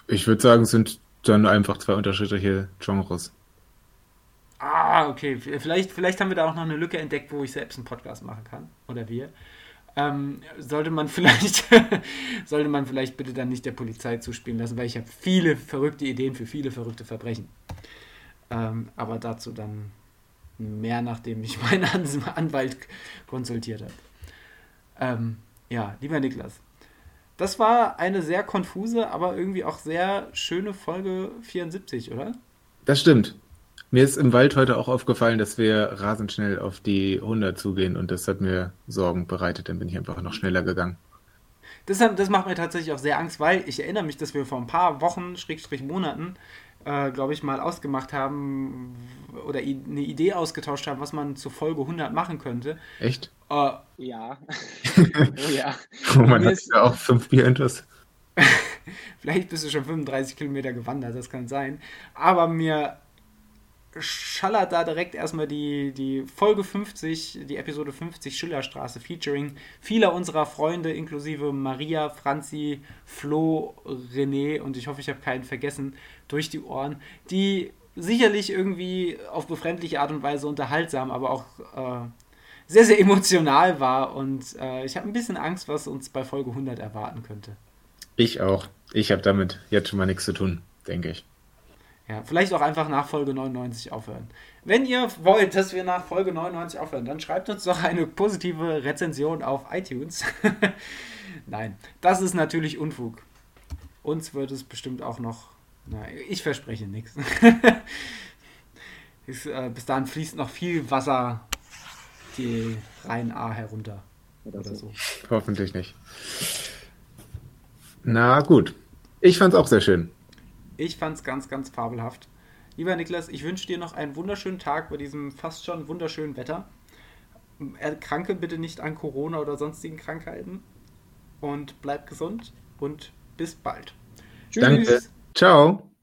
Ich würde sagen, es sind dann einfach zwei unterschiedliche Genres. Ah, okay. Vielleicht, vielleicht haben wir da auch noch eine Lücke entdeckt, wo ich selbst einen Podcast machen kann. Oder wir. Ähm, sollte man vielleicht sollte man vielleicht bitte dann nicht der Polizei zuspielen lassen, weil ich habe viele verrückte Ideen für viele verrückte Verbrechen. Ähm, aber dazu dann mehr, nachdem ich meinen Anwalt konsultiert habe. Ähm, ja, lieber Niklas, das war eine sehr konfuse, aber irgendwie auch sehr schöne Folge 74, oder? Das stimmt. Mir ist im Wald heute auch aufgefallen, dass wir rasend schnell auf die 100 zugehen und das hat mir Sorgen bereitet. Dann bin ich einfach noch schneller gegangen. Das, das macht mir tatsächlich auch sehr Angst, weil ich erinnere mich, dass wir vor ein paar Wochen, Schrägstrich Monaten, äh, glaube ich, mal ausgemacht haben oder eine Idee ausgetauscht haben, was man zur Folge 100 machen könnte. Echt? Äh, ja. oh ja. Oh, man hat ja auch fünf Bier intus. Vielleicht bist du schon 35 Kilometer gewandert, das kann sein. Aber mir schallert da direkt erstmal die, die Folge 50, die Episode 50 Schillerstraße featuring vieler unserer Freunde, inklusive Maria, Franzi, Flo, René und ich hoffe, ich habe keinen vergessen, durch die Ohren, die sicherlich irgendwie auf befremdliche Art und Weise unterhaltsam, aber auch äh, sehr, sehr emotional war und äh, ich habe ein bisschen Angst, was uns bei Folge 100 erwarten könnte. Ich auch. Ich habe damit jetzt schon mal nichts zu tun, denke ich. Ja, vielleicht auch einfach nach Folge 99 aufhören. Wenn ihr wollt, dass wir nach Folge 99 aufhören, dann schreibt uns doch eine positive Rezension auf iTunes. Nein, das ist natürlich Unfug. Uns wird es bestimmt auch noch. Na, ich verspreche nichts. äh, bis dahin fließt noch viel Wasser die Rhein-A herunter. Oder so. Hoffentlich nicht. Na gut. Ich fand's auch sehr schön. Ich fand es ganz, ganz fabelhaft. Lieber Niklas, ich wünsche dir noch einen wunderschönen Tag bei diesem fast schon wunderschönen Wetter. Erkranke bitte nicht an Corona oder sonstigen Krankheiten. Und bleib gesund und bis bald. Tschüss. Danke. Ciao.